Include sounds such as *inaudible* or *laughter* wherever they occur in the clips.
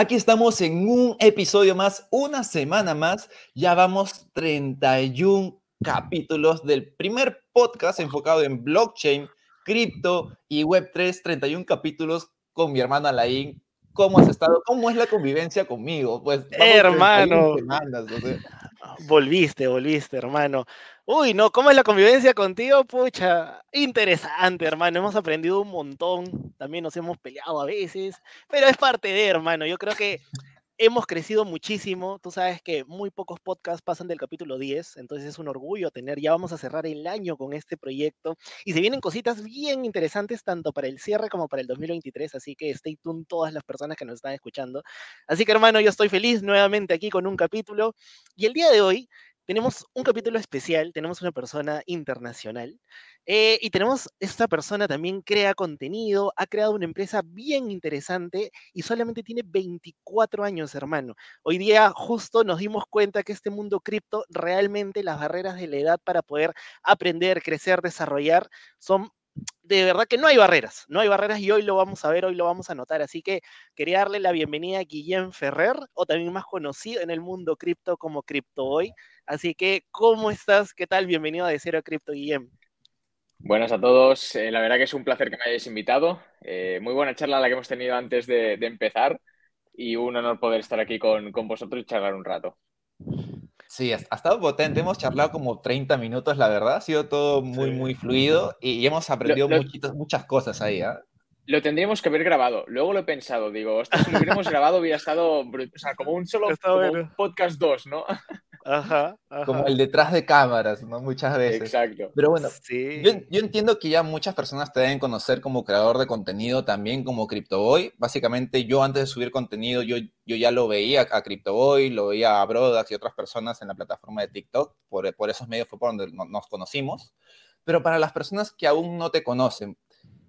Aquí estamos en un episodio más, una semana más. Ya vamos 31 capítulos del primer podcast enfocado en blockchain, cripto y Web3. 31 capítulos con mi hermana Laín. ¿Cómo has estado? ¿Cómo es la convivencia conmigo? Pues, hermano. Volviste, volviste, hermano. Uy, no, ¿cómo es la convivencia contigo? Pucha, interesante, hermano. Hemos aprendido un montón. También nos hemos peleado a veces, pero es parte de, hermano. Yo creo que hemos crecido muchísimo. Tú sabes que muy pocos podcasts pasan del capítulo 10, entonces es un orgullo tener. Ya vamos a cerrar el año con este proyecto y se vienen cositas bien interesantes tanto para el cierre como para el 2023. Así que stay tuned todas las personas que nos están escuchando. Así que, hermano, yo estoy feliz nuevamente aquí con un capítulo y el día de hoy tenemos un capítulo especial, tenemos una persona internacional eh, y tenemos, esta persona también crea contenido, ha creado una empresa bien interesante y solamente tiene 24 años, hermano. Hoy día justo nos dimos cuenta que este mundo cripto, realmente las barreras de la edad para poder aprender, crecer, desarrollar, son de verdad que no hay barreras, no hay barreras y hoy lo vamos a ver, hoy lo vamos a notar. Así que quería darle la bienvenida a Guillem Ferrer, o también más conocido en el mundo cripto como CryptoBoy. Así que, ¿cómo estás? ¿Qué tal? Bienvenido a De Cero Cripto, Guillem. Buenas a todos. Eh, la verdad que es un placer que me hayáis invitado. Eh, muy buena charla la que hemos tenido antes de, empezar y un honor poder estar aquí con, con vosotros y charlar un rato. Sí, ha, estado potente. Hemos charlado como 30 minutos, la verdad. Ha sido todo muy, muy fluido y, hemos aprendido muchas cosas ahí. ¿ah? Lo tendríamos que haber grabado. Luego lo he pensado. Digo, esto si lo hubiéramos *laughs* grabado hubiera estado o sea, como un solo podcast 2, ¿no? *laughs* Ajá, Como el detrás de cámaras, ¿no? Muchas veces. Exacto. Pero bueno, yo, entiendo que ya muchas personas te deben conocer como creador de contenido también como CryptoBoy. Básicamente yo antes de subir contenido, yo, yo ya lo veía a CryptoBoy, lo veía a Brodax y otras personas en la plataforma de TikTok. Por, por esos medios fue por donde nos conocimos. Pero para las personas que aún no te conocen,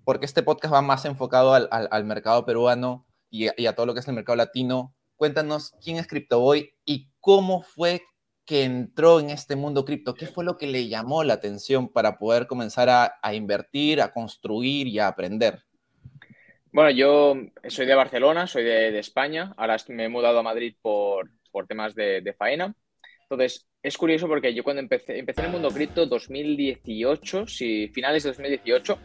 porque este podcast va más enfocado al, al, mercado peruano y a, y a todo lo que es el mercado latino, cuéntanos quién es CryptoBoy y cómo fue que entró en este mundo cripto? ¿Qué fue lo que le llamó la atención para poder comenzar a, invertir, a construir y a aprender? Bueno, yo soy de Barcelona, soy de, España. Ahora me he mudado a Madrid por, temas de, faena. Entonces, es curioso porque yo cuando empecé, empecé en el mundo cripto 2018, sí, finales de 2018,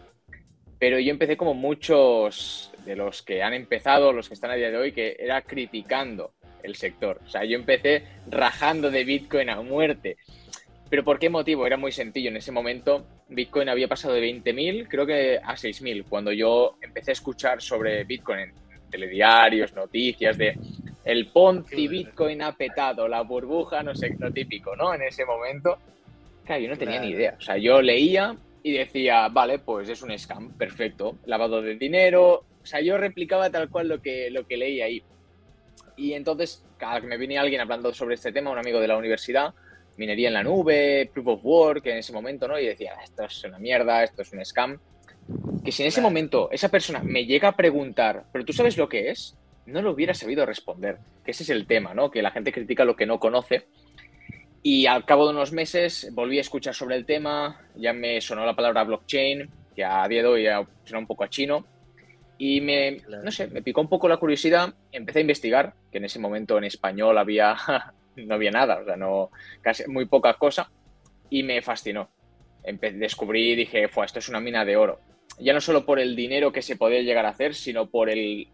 pero yo empecé como muchos de los que han empezado, los que están a día de hoy, que era criticando el sector. O sea, yo empecé rajando de Bitcoin a muerte. ¿Pero por qué motivo? Era muy sencillo. En ese momento Bitcoin había pasado de 20.000, creo que a 6.000, cuando yo empecé a escuchar sobre Bitcoin en telediarios, noticias de el Ponzi Bitcoin ha petado, la burbuja, no sé, lo típico, ¿no? En ese momento, claro, yo no tenía ni idea. O sea, yo leía y decía, vale, pues es un scam, perfecto, lavado de dinero. O sea, yo replicaba tal cual lo que, lo que leía ahí. Y entonces, cada que me viene alguien hablando sobre este tema, un amigo de la universidad, minería en la nube, proof of work, en ese momento, ¿no? Y decía, esto es una mierda, esto es un scam. Que si en ese momento esa persona me llega a preguntar, pero tú sabes lo que es, no lo hubiera sabido responder. Que ese es el tema, ¿no? Que la gente critica lo que no conoce. Y al cabo de unos meses volví a escuchar sobre el tema, ya me sonó la palabra blockchain, que a día de hoy ya suena un poco a chino, y me, no sé, me picó un poco la curiosidad, empecé a investigar, que en ese momento en español había, *laughs* no había nada, o sea, no, casi muy poca cosa, y me fascinó. descubrí y dije, Fue, esto es una mina de oro. Ya no solo por el dinero que se podía llegar a hacer, sino por el,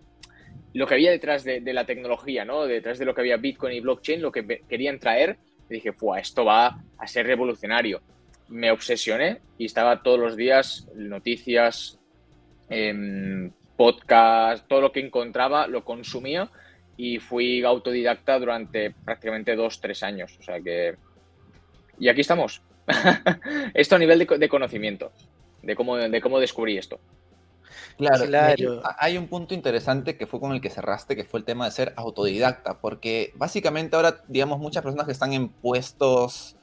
lo que había detrás de, la tecnología, ¿no? Detrás de lo que había Bitcoin y blockchain, lo que querían traer, y dije, Fue, esto va a ser revolucionario. Me obsesioné y estaba todos los días noticias, eh, podcast, todo lo que encontraba lo consumía y fui autodidacta durante prácticamente dos, tres años. O sea que... Y aquí estamos. *laughs* esto a nivel de, conocimiento, de cómo, de cómo descubrí esto. Claro, claro. Hay un punto interesante que fue con el que cerraste, que fue el tema de ser autodidacta, porque básicamente ahora, digamos, muchas personas que están en puestos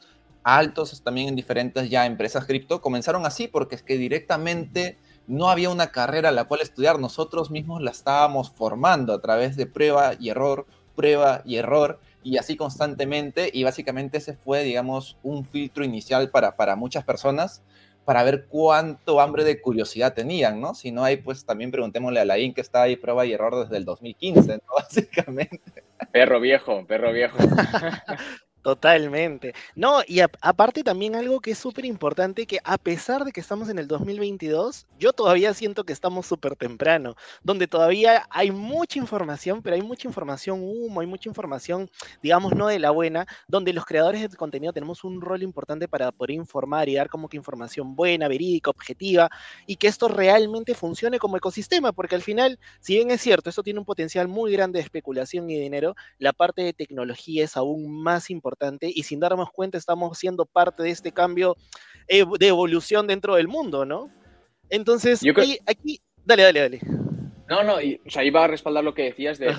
altos, también en diferentes ya empresas cripto, comenzaron así, porque es que directamente no había una carrera a la cual estudiar, nosotros mismos la estábamos formando a través de prueba y error, prueba y error, y así constantemente, y básicamente ese fue, digamos, un filtro inicial para, para muchas personas, para ver cuánto hambre de curiosidad tenían, ¿no? Si no hay, pues también preguntémosle a la IN que está ahí prueba y error desde el 2015, ¿no? *laughs* Básicamente. Perro viejo, perro viejo. *laughs* Totalmente. No, y aparte también algo que es súper importante, que a pesar de que estamos en el 2022, yo todavía siento que estamos súper temprano, donde todavía hay mucha información, pero hay mucha información humo, hay mucha información, digamos, no de la buena, donde los creadores de contenido tenemos un rol importante para poder informar y dar como que información buena, verídica, objetiva, y que esto realmente funcione como ecosistema, porque al final, si bien es cierto, esto tiene un potencial muy grande de especulación y dinero, la parte de tecnología es aún más importante y sin darnos cuenta estamos siendo parte de este cambio de evolución dentro del mundo, ¿no? Entonces, aquí, dale, dale, dale. No, no, y, o sea, iba a respaldar lo que decías de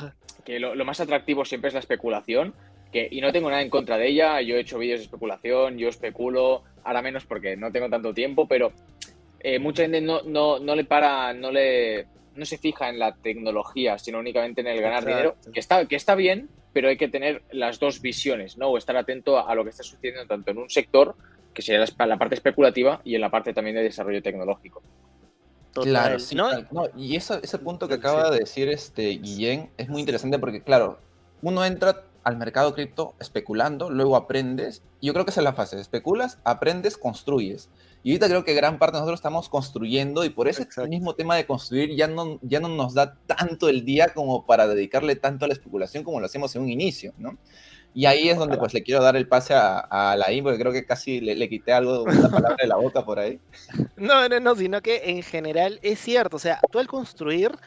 que lo, más atractivo siempre es la especulación, que, y no tengo nada en contra de ella, yo he hecho vídeos de especulación, yo especulo, ahora menos porque no tengo tanto tiempo, pero eh, mucha gente no, no, no le para, no le no se fija en la tecnología, sino únicamente en el ganar dinero, que está, que está bien, pero hay que tener las dos visiones, ¿no? O estar atento a, lo que está sucediendo tanto en un sector, que sería la, parte especulativa, y en la parte también de desarrollo tecnológico. claro, sí, ¿no? y ese punto que acaba de decir este Guillén es muy interesante porque, claro, uno entra al mercado cripto especulando, luego aprendes. Yo creo que esa es la fase. Especulas, aprendes, construyes. Y ahorita creo que gran parte de nosotros estamos construyendo y por ese mismo tema de construir ya no, ya no nos da tanto el día como para dedicarle tanto a la especulación como lo hacemos en un inicio, ¿no? Y ahí es donde pues le quiero dar el pase a, a la I, porque creo que casi le, le quité algo, una palabra de la boca por ahí. *laughs* No, no, no, sino que en general es cierto, o sea, tú al construir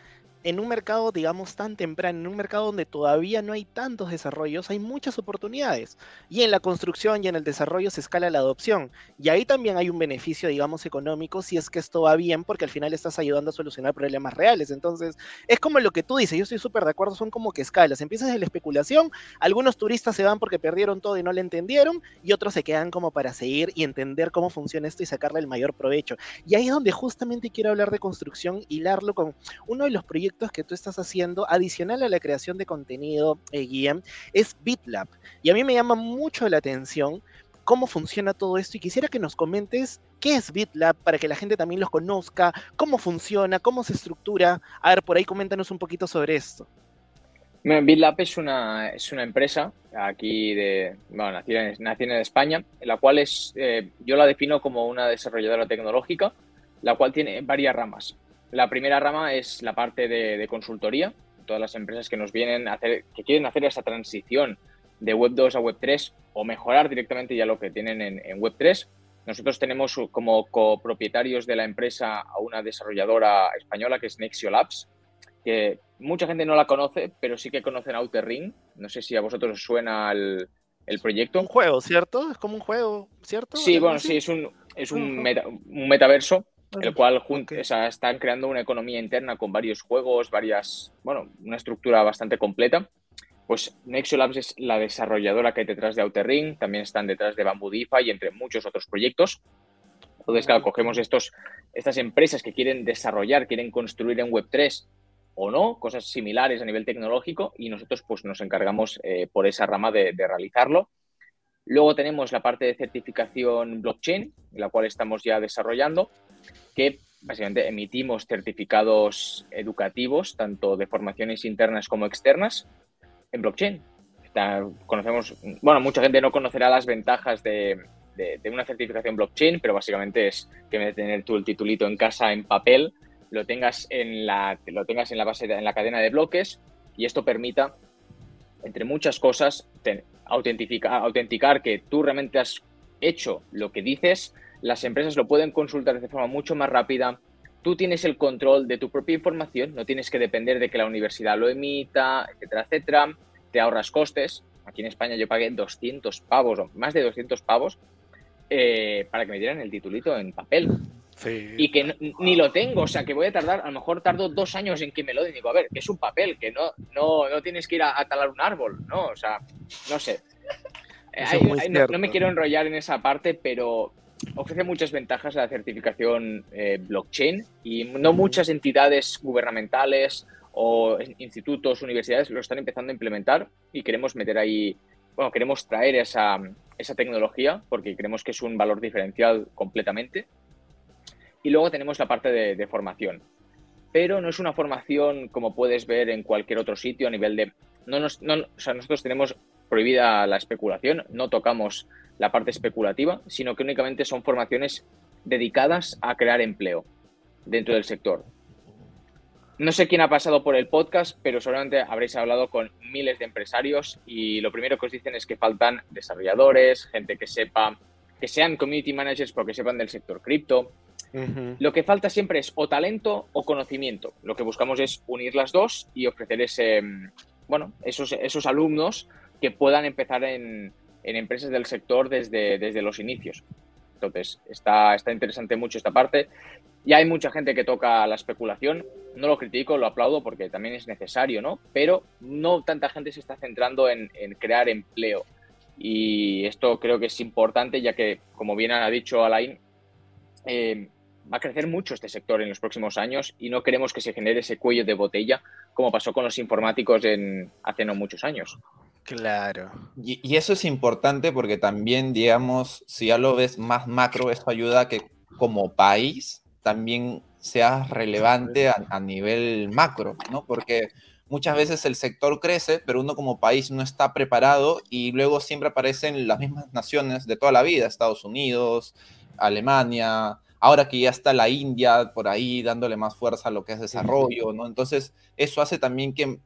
en un mercado, digamos, tan temprano, en un mercado donde todavía no hay tantos desarrollos, hay muchas oportunidades. Y en la construcción y en el desarrollo se escala la adopción. Y ahí también hay un beneficio, digamos, económico si es que esto va bien, porque al final estás ayudando a solucionar problemas reales. Entonces, es como lo que tú dices, yo estoy súper de acuerdo, son como que escalas. Empiezas en la especulación, algunos turistas se van porque perdieron todo y no le entendieron, y otros se quedan como para seguir y entender cómo funciona esto y sacarle el mayor provecho. Y ahí es donde justamente quiero hablar de construcción, hilarlo con uno de los proyectos que tú estás haciendo, adicional a la creación de contenido eh, guía, es BitLab. Y a mí me llama mucho la atención cómo funciona todo esto y quisiera que nos comentes qué es BitLab para que la gente también los conozca, cómo funciona, cómo se estructura. A ver, por ahí coméntanos un poquito sobre esto. BitLab es una, es una empresa aquí de, bueno, nacida en, España, la cual es, eh, yo la defino como una desarrolladora tecnológica, la cual tiene varias ramas. La primera rama es la parte de, consultoría, todas las empresas que nos vienen a hacer, que quieren hacer esa transición de Web 2 a Web 3 o mejorar directamente ya lo que tienen en, Web 3. Nosotros tenemos como copropietarios de la empresa a una desarrolladora española que es Nexio Labs, que mucha gente no la conoce, pero sí que conocen Outer Ring. No sé si a vosotros os suena el, proyecto. Un juego, ¿cierto? Es como un juego, ¿cierto? Sí, bueno, sí, es un, es un, un metaverso el cual están creando una economía interna con varios juegos, varias, bueno, una estructura bastante completa. Pues Nexo Labs es la desarrolladora que hay detrás de Outer Ring, también están detrás de Bamboo DeFi y entre muchos otros proyectos. Entonces, claro, cogemos estos, estas empresas que quieren desarrollar, quieren construir en Web3 o no, cosas similares a nivel tecnológico, y nosotros pues nos encargamos eh, por esa rama de, de realizarlo. Luego tenemos la parte de certificación blockchain, la cual estamos ya desarrollando, que básicamente emitimos certificados educativos, tanto de formaciones internas como externas, en blockchain. conocemos, bueno, mucha gente no conocerá las ventajas de, una certificación blockchain, pero básicamente es que en vez de tener tú el titulito en casa en papel, lo tengas en la, lo tengas en la base, en la cadena de bloques y esto permita, entre muchas cosas, autenticar que tú realmente has hecho lo que dices las empresas lo pueden consultar de forma mucho más rápida. Tú tienes el control de tu propia información, no tienes que depender de que la universidad lo emita, etcétera, etcétera. Te ahorras costes. Aquí en España yo pagué 200 pavos, o más de 200 pavos, eh, para que me dieran el titulito en papel. Y que ni lo tengo, o sea, que voy a tardar, a lo mejor tardo dos años en que me lo den. Digo, a ver, es un papel, que no, no, no tienes que ir a, talar un árbol, ¿no? O sea, no sé. no, me quiero enrollar en esa parte, pero ofrece muchas ventajas la certificación eh, blockchain y no muchas entidades gubernamentales o institutos, universidades lo están empezando a implementar y queremos meter ahí, bueno, queremos traer esa, esa tecnología porque creemos que es un valor diferencial completamente. Y luego tenemos la parte de, formación. Pero no es una formación como puedes ver en cualquier otro sitio a nivel de... No nos, no, o sea, nosotros tenemos prohibida la especulación, no tocamos la parte especulativa, sino que únicamente son formaciones dedicadas a crear empleo dentro del sector. No sé quién ha pasado por el podcast, pero seguramente habréis hablado con miles de empresarios y lo primero que os dicen es que faltan desarrolladores, gente que sepa, que sean community managers porque sepan del sector cripto. Lo que falta siempre es o talento o conocimiento. Lo que buscamos es unir las dos y ofrecer ese, bueno, esos, esos alumnos que puedan empezar en, empresas del sector desde, los inicios. Entonces, está, interesante mucho esta parte. Ya hay mucha gente que toca la especulación, no lo critico, lo aplaudo porque también es necesario, ¿no? Pero no tanta gente se está centrando en, crear empleo. Y esto creo que es importante, ya que, como bien ha dicho Alain, eh, va a crecer mucho este sector en los próximos años y no queremos que se genere ese cuello de botella como pasó con los informáticos hace no muchos años. Claro. Y, y, eso es importante porque también, digamos, si ya lo ves más macro, esto ayuda a que como país también sea relevante a, nivel macro, ¿no? Porque muchas veces el sector crece, pero uno como país no está preparado y luego siempre aparecen las mismas naciones de toda la vida, Estados Unidos, Alemania, ahora que ya está la India por ahí dándole más fuerza a lo que es desarrollo, ¿no? Entonces, eso hace también que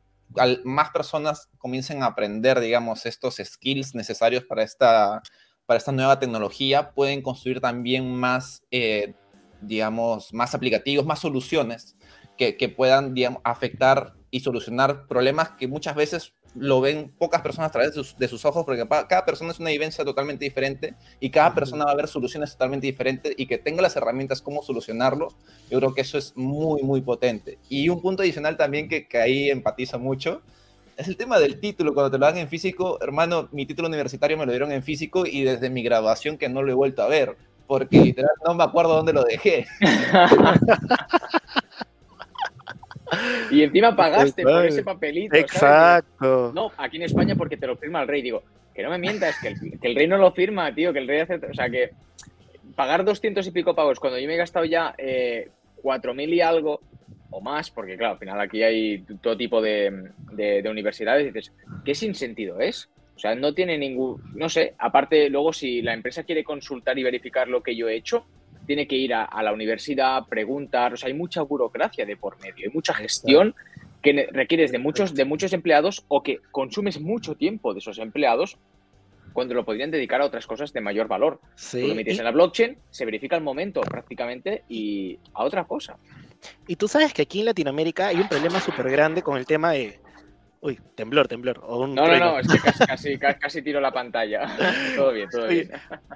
más personas comiencen a aprender, digamos, estos skills necesarios para esta, para esta nueva tecnología, pueden construir también más... Eh, digamos, más aplicativos, más soluciones que, puedan, digamos, afectar y solucionar problemas que muchas veces lo ven pocas personas a través de sus, ojos, porque cada persona es una vivencia totalmente diferente y cada persona va a ver soluciones totalmente diferentes y que tenga las herramientas cómo solucionarlo, yo creo que eso es muy, muy potente. Y un punto adicional también que, que ahí empatizo mucho, es el tema del título. Cuando te lo dan en físico, hermano, mi título universitario me lo dieron en físico y desde mi graduación que no lo he vuelto a ver porque literal no me acuerdo dónde lo dejé. *laughs* y encima pagaste por ese papelito. Exacto. No, aquí en España porque te lo firma el rey. Digo, que no me mientas, que el, rey no lo firma, tío, que el rey hace. O sea, que pagar 200 y pico pagos cuando yo me he gastado ya eh, 4.000 y algo o más, porque claro, al final aquí hay todo tipo de, de, de universidades, y dices, ¿qué sin sentido es? O sea, no tiene ningún, no sé, aparte luego si la empresa quiere consultar y verificar lo que yo he hecho, tiene que ir a, la universidad, preguntar, o sea, hay mucha burocracia de por medio, hay mucha gestión que requieres de muchos, de muchos empleados o que consumes mucho tiempo de esos empleados cuando lo podrían dedicar a otras cosas de mayor valor. Sí. lo metes en la blockchain, se verifica el momento prácticamente y a otra cosa. Y tú sabes que aquí en Latinoamérica hay un problema súper grande con el tema de Uy, temblor, temblor. no, no, no, es que casi, *laughs* casi, tiro la pantalla. *laughs* todo bien, todo bien.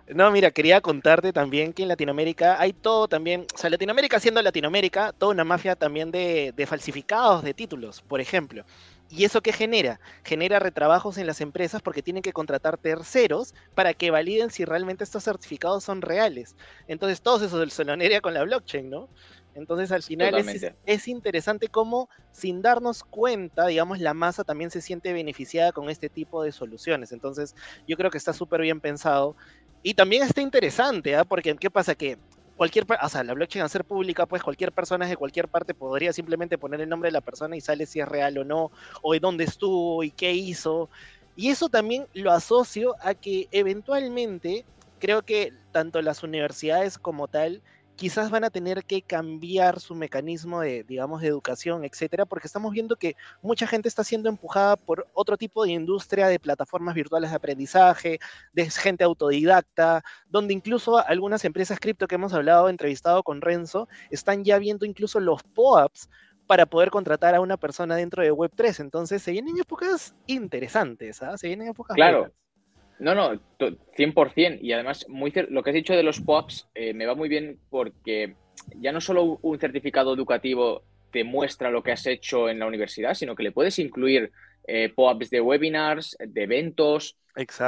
No, mira, quería contarte también que en Latinoamérica hay todo también, o sea, Latinoamérica siendo Latinoamérica, toda una mafia también de, de falsificados de títulos, por ejemplo. ¿Y eso qué genera? Genera retrabajos en las empresas porque tienen que contratar terceros para que validen si realmente estos certificados son reales. Entonces, todo eso del solonería con la blockchain, ¿no? Entonces al final es, interesante cómo sin darnos cuenta, digamos, la masa también se siente beneficiada con este tipo de soluciones. Entonces yo creo que está súper bien pensado. Y también está interesante, ¿ah? porque ¿qué pasa? Que cualquier, o sea, la blockchain al ser pública, pues cualquier persona de cualquier parte podría simplemente poner el nombre de la persona y sale si es real o no, o de dónde estuvo y qué hizo. Y eso también lo asocio a que eventualmente creo que tanto las universidades como tal quizás van a tener que cambiar su mecanismo de, digamos, de educación, etcétera, porque estamos viendo que mucha gente está siendo empujada por otro tipo de industria de plataformas virtuales de aprendizaje, de gente autodidacta, donde incluso algunas empresas cripto que hemos hablado, entrevistado con Renzo, están ya viendo incluso los POAPs para poder contratar a una persona dentro de Web3. Entonces, se vienen épocas interesantes, ¿ah? Se vienen épocas. Claro. No, no, 100%. Y además, muy lo que has dicho de los POAPs eh, me va muy bien porque ya no solo un certificado educativo te muestra lo que has hecho en la universidad, sino que le puedes incluir eh, POAPs de webinars, de eventos,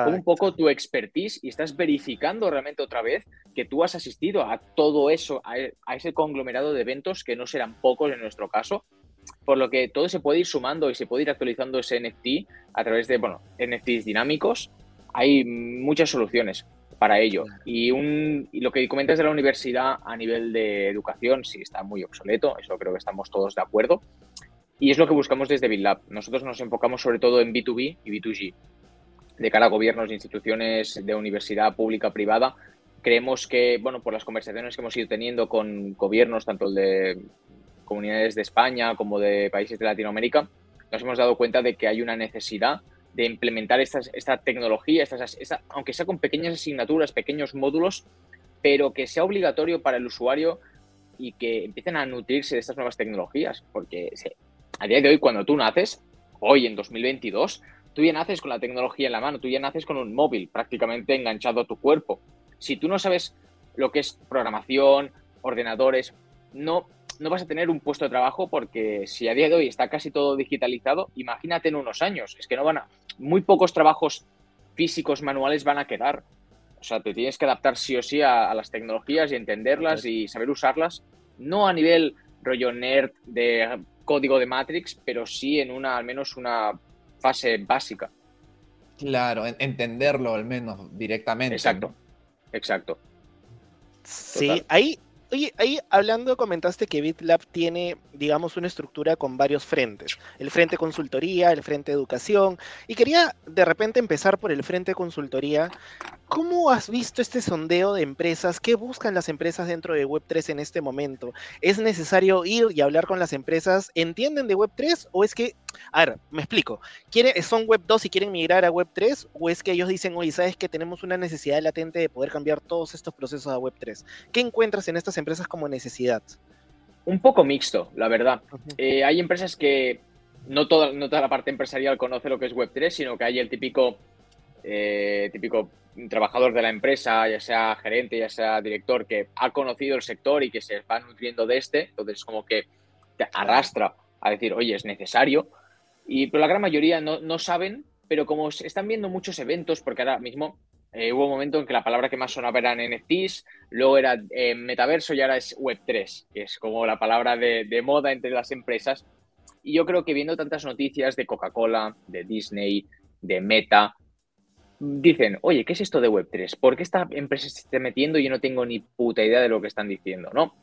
un poco tu expertise y estás verificando realmente otra vez que tú has asistido a todo eso, a, a ese conglomerado de eventos que no serán pocos en nuestro caso, por lo que todo se puede ir sumando y se puede ir actualizando ese NFT a través de, bueno, NFTs dinámicos hay muchas soluciones. para ello. Y, un, y lo que comentas de la universidad a nivel de educación sí está muy obsoleto, eso creo que estamos todos de acuerdo. Y es lo que buscamos desde BitLab. Nosotros nos enfocamos sobre todo en B2B y B2G. De cara a gobiernos e instituciones de universidad pública privada, creemos que, bueno, por las conversaciones que hemos ido teniendo con gobiernos, tanto el de comunidades de España como de países de Latinoamérica, nos hemos dado cuenta de que hay una necesidad de implementar estas, esta tecnología, estas, aunque sea con pequeñas asignaturas, pequeños módulos, pero que sea obligatorio para el usuario y que empiecen a nutrirse de estas nuevas tecnologías, porque a día de hoy, cuando tú naces, hoy en 2022, tú ya naces con la tecnología en la mano, tú ya naces con un móvil prácticamente enganchado a tu cuerpo. Si tú no sabes lo que es programación, ordenadores, no, no vas a tener un puesto de trabajo porque si a día de hoy está casi todo digitalizado, imagínate en unos años, es que no van a, muy pocos trabajos físicos manuales van a quedar. O sea, te tienes que adaptar sí o sí a, a las tecnologías y entenderlas y saber usarlas, no a nivel rollo nerd de código de Matrix, pero sí en una, al menos una fase básica. Claro, entenderlo al menos directamente. Exacto, exacto. Sí, ahí, Oye, ahí hablando, comentaste que BitLab tiene, digamos, una estructura con varios frentes. El frente consultoría, el frente educación. Y quería de repente empezar por el frente consultoría. ¿Cómo has visto este sondeo de empresas? ¿Qué buscan las empresas dentro de Web3 en este momento? ¿Es necesario ir y hablar con las empresas? ¿Entienden de Web3 o es que a ver, me explico. ¿Son Web 2 y quieren migrar a Web 3? ¿O es que ellos dicen, oye, sabes que tenemos una necesidad latente de poder cambiar todos estos procesos a Web 3? ¿Qué encuentras en estas empresas como necesidad? Un poco mixto, la verdad. Eh, hay empresas que no toda, no toda la parte empresarial conoce lo que es Web 3, sino que hay el típico, eh, típico trabajador de la empresa, ya sea gerente, ya sea director, que ha conocido el sector y que se va nutriendo de este. Entonces, como que te arrastra a decir, oye, es necesario. Y, pero la gran mayoría no, saben, pero como están viendo muchos eventos, porque ahora mismo eh, hubo un momento en que la palabra que más sonaba eran NFTs, luego era eh, metaverso y ahora es Web3, que es como la palabra de, moda entre las empresas. Y yo creo que viendo tantas noticias de Coca-Cola, de Disney, de Meta, dicen, oye, ¿qué es esto de Web3? ¿Por qué esta empresa se está metiendo y yo no tengo ni puta idea de lo que están diciendo? ¿no?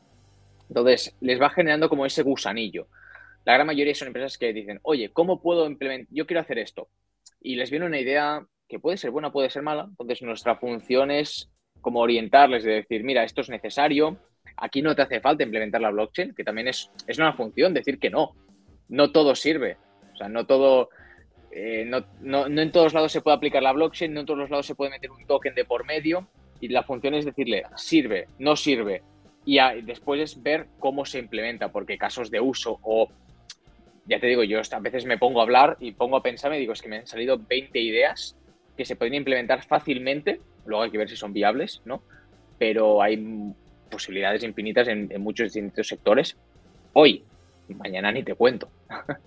Entonces, les va generando como ese gusanillo la gran mayoría son empresas que dicen, oye, ¿cómo puedo implementar? Yo quiero hacer esto. Y les viene una idea que puede ser buena, puede ser mala. Entonces, nuestra función es como orientarles, de decir, mira, esto es necesario, aquí no te hace falta implementar la blockchain, que también es, es una función, decir que no. No todo sirve. O sea, no todo. Eh, no, no, en todos lados se puede aplicar la blockchain, no en todos los lados se puede meter un token de por medio. Y la función es decirle, sirve, no sirve. Y después es ver cómo se implementa, porque casos de uso o ya te digo, yo a veces me pongo a hablar y pongo a pensar, me digo, es que me han salido 20 ideas que se pueden implementar fácilmente, luego hay que ver si son viables, ¿no? Pero hay posibilidades infinitas en, muchos distintos sectores. Hoy, mañana ni te cuento. *laughs*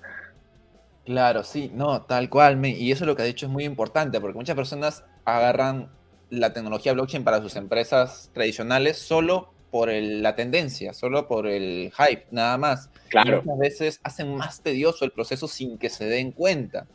Claro, sí, no, tal cual. y eso lo que ha dicho es muy importante, porque muchas personas agarran la tecnología blockchain para sus empresas tradicionales solo por la tendencia, solo por el hype, nada más. Claro. muchas veces hacen más tedioso el proceso sin que se den cuenta.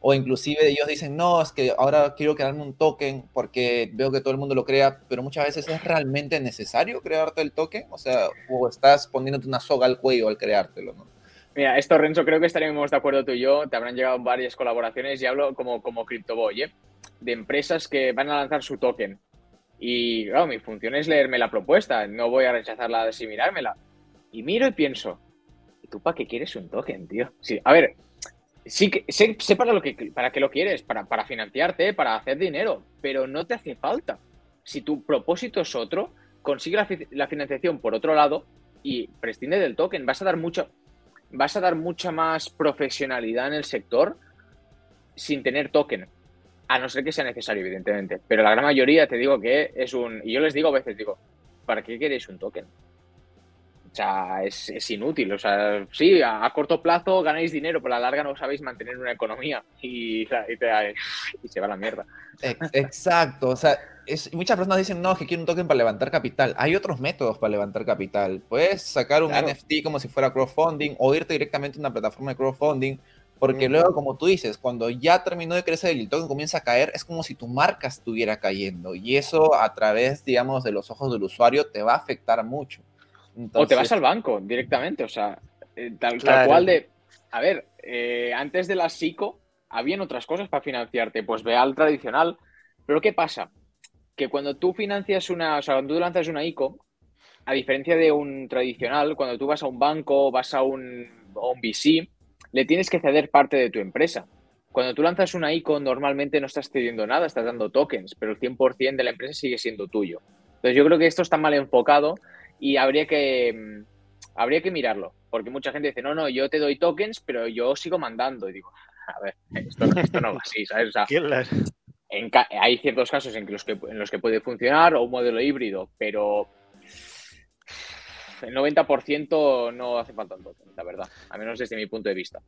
O inclusive ellos dicen, no, es que ahora quiero crearme un token porque veo que todo el mundo lo crea, pero muchas veces es realmente necesario crearte el token, o sea, o estás poniéndote una soga al cuello al creártelo, ¿no? Mira, esto, Renzo, creo que estaremos de acuerdo tú y yo. Te habrán llegado varias colaboraciones y hablo como, como CryptoBoy, ¿eh? de empresas que van a lanzar su token y claro, mi función es leerme la propuesta, no voy a rechazarla sin mirármela. Y miro y pienso, ¿y tú para qué quieres un token, tío? Sí, a ver, sí que sé, para lo que para qué lo quieres, para, para financiarte, para hacer dinero, pero no te hace falta. Si tu propósito es otro, consigue la, financiación por otro lado y prescinde del token. Vas a dar mucho, vas a dar mucha más profesionalidad en el sector sin tener token. A no ser que sea necesario, evidentemente. Pero la gran mayoría te digo que es un. Y yo les digo a veces, digo, ¿para qué queréis un token? O sea, es, inútil. O sea, sí, a, corto plazo ganáis dinero, pero a la larga no sabéis mantener una economía y, y, se va la mierda. Exacto. O sea, muchas personas dicen, no, que quiero un token para levantar capital. Hay otros métodos para levantar capital. Puedes sacar un NFT como si fuera crowdfunding o irte directamente a una plataforma de crowdfunding Porque luego, como tú dices, cuando ya terminó de crecer y el token comienza a caer, es como si tu marca estuviera cayendo. Y eso a través, digamos, de los ojos del usuario te va a afectar mucho. O te vas al banco directamente, o sea, eh, tal, cual de... A ver, eh, antes de la SICO habían otras cosas para financiarte, pues ve al tradicional. Pero ¿qué pasa? Que cuando tú financias una, o sea, cuando tú lanzas una ICO, a diferencia de un tradicional, cuando tú vas a un banco, vas a un, a un VC, le tienes que ceder parte de tu empresa. Cuando tú lanzas una ICO, normalmente no estás cediendo nada, estás dando tokens, pero el 100% de la empresa sigue siendo tuyo. Entonces yo creo que esto está mal enfocado y habría que, mm, habría que mirarlo, porque mucha gente dice, no, no, yo te doy tokens, pero yo sigo mandando. Y digo, *laughs* a ver, esto, no va así, ¿sabes? hay ciertos casos en los, que, en los que puede funcionar o un modelo híbrido, pero el 90% no hace falta un token, la verdad, a menos desde mi punto de vista.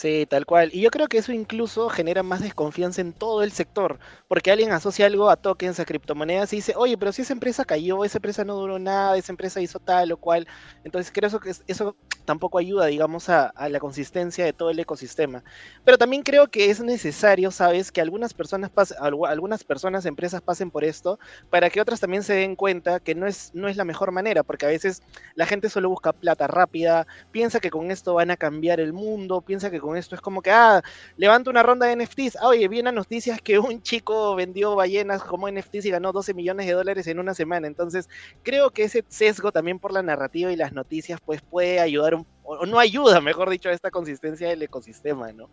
Sí, tal cual. Y yo creo que eso incluso genera más desconfianza en todo el sector, porque alguien asocia algo a tokens, a criptomonedas y dice, oye, pero si esa empresa cayó, esa empresa no duró nada, esa empresa hizo tal o cual. Entonces creo que eso tampoco ayuda, digamos, a, la consistencia de todo el ecosistema. Pero también creo que es necesario, ¿sabes? Que algunas personas, algunas personas, empresas pasen por esto, para que otras también se den cuenta que no es, no es la mejor manera, porque a veces la gente solo busca plata rápida, piensa que con esto van a cambiar el mundo, piensa que con esto es como que, ah, levanto una ronda de NFTs. Ah, oye, vienen noticias que un chico vendió ballenas como NFTs y ganó 12 millones de dólares en una semana. Entonces, creo que ese sesgo también por la narrativa y las noticias, pues puede ayudar, o no ayuda, mejor dicho, a esta consistencia del ecosistema, ¿no?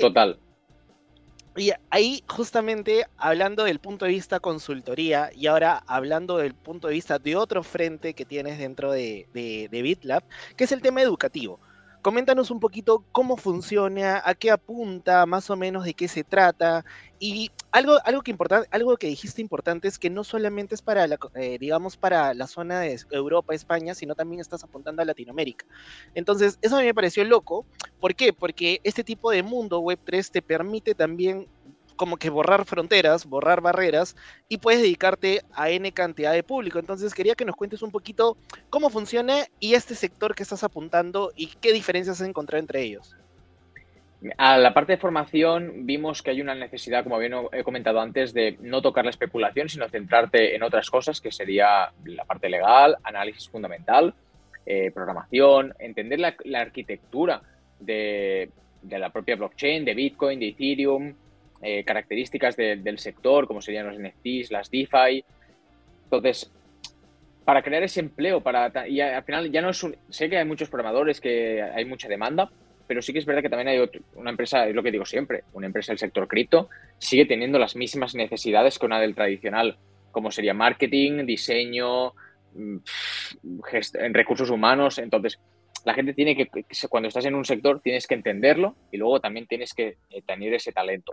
Total. Y ahí justamente hablando del punto de vista consultoría y ahora hablando del punto de vista de otro frente que tienes dentro de, de, de BitLab, que es el tema educativo. Coméntanos un poquito cómo funciona, a qué apunta, más o menos de qué se trata. Y algo, algo, que, importante, algo que dijiste importante es que no solamente es para, la, eh, digamos, para la zona de Europa, España, sino también estás apuntando a Latinoamérica. Entonces, eso a mí me pareció loco. ¿Por qué? Porque este tipo de mundo Web3 te permite también como que borrar fronteras, borrar barreras y puedes dedicarte a N cantidad de público. Entonces quería que nos cuentes un poquito cómo funciona y este sector que estás apuntando y qué diferencias has encontrado entre ellos. A la parte de formación vimos que hay una necesidad, como bien he comentado antes, de no tocar la especulación, sino centrarte en otras cosas, que sería la parte legal, análisis fundamental, eh, programación, entender la, arquitectura de, de, la propia blockchain, de Bitcoin, de Ethereum, eh, características del sector, como serían los NFTs, las DeFi. Entonces, para crear ese empleo, para y al final ya no es un, sé que hay muchos programadores, que hay mucha demanda, pero sí que es verdad que también hay una empresa, es lo que digo siempre, una empresa del sector cripto sigue teniendo las mismas necesidades que una del tradicional, como sería marketing, diseño, mm, en recursos humanos. Entonces, la gente tiene que, cuando estás en un sector, tienes que entenderlo y luego también tienes que eh, tener ese talento.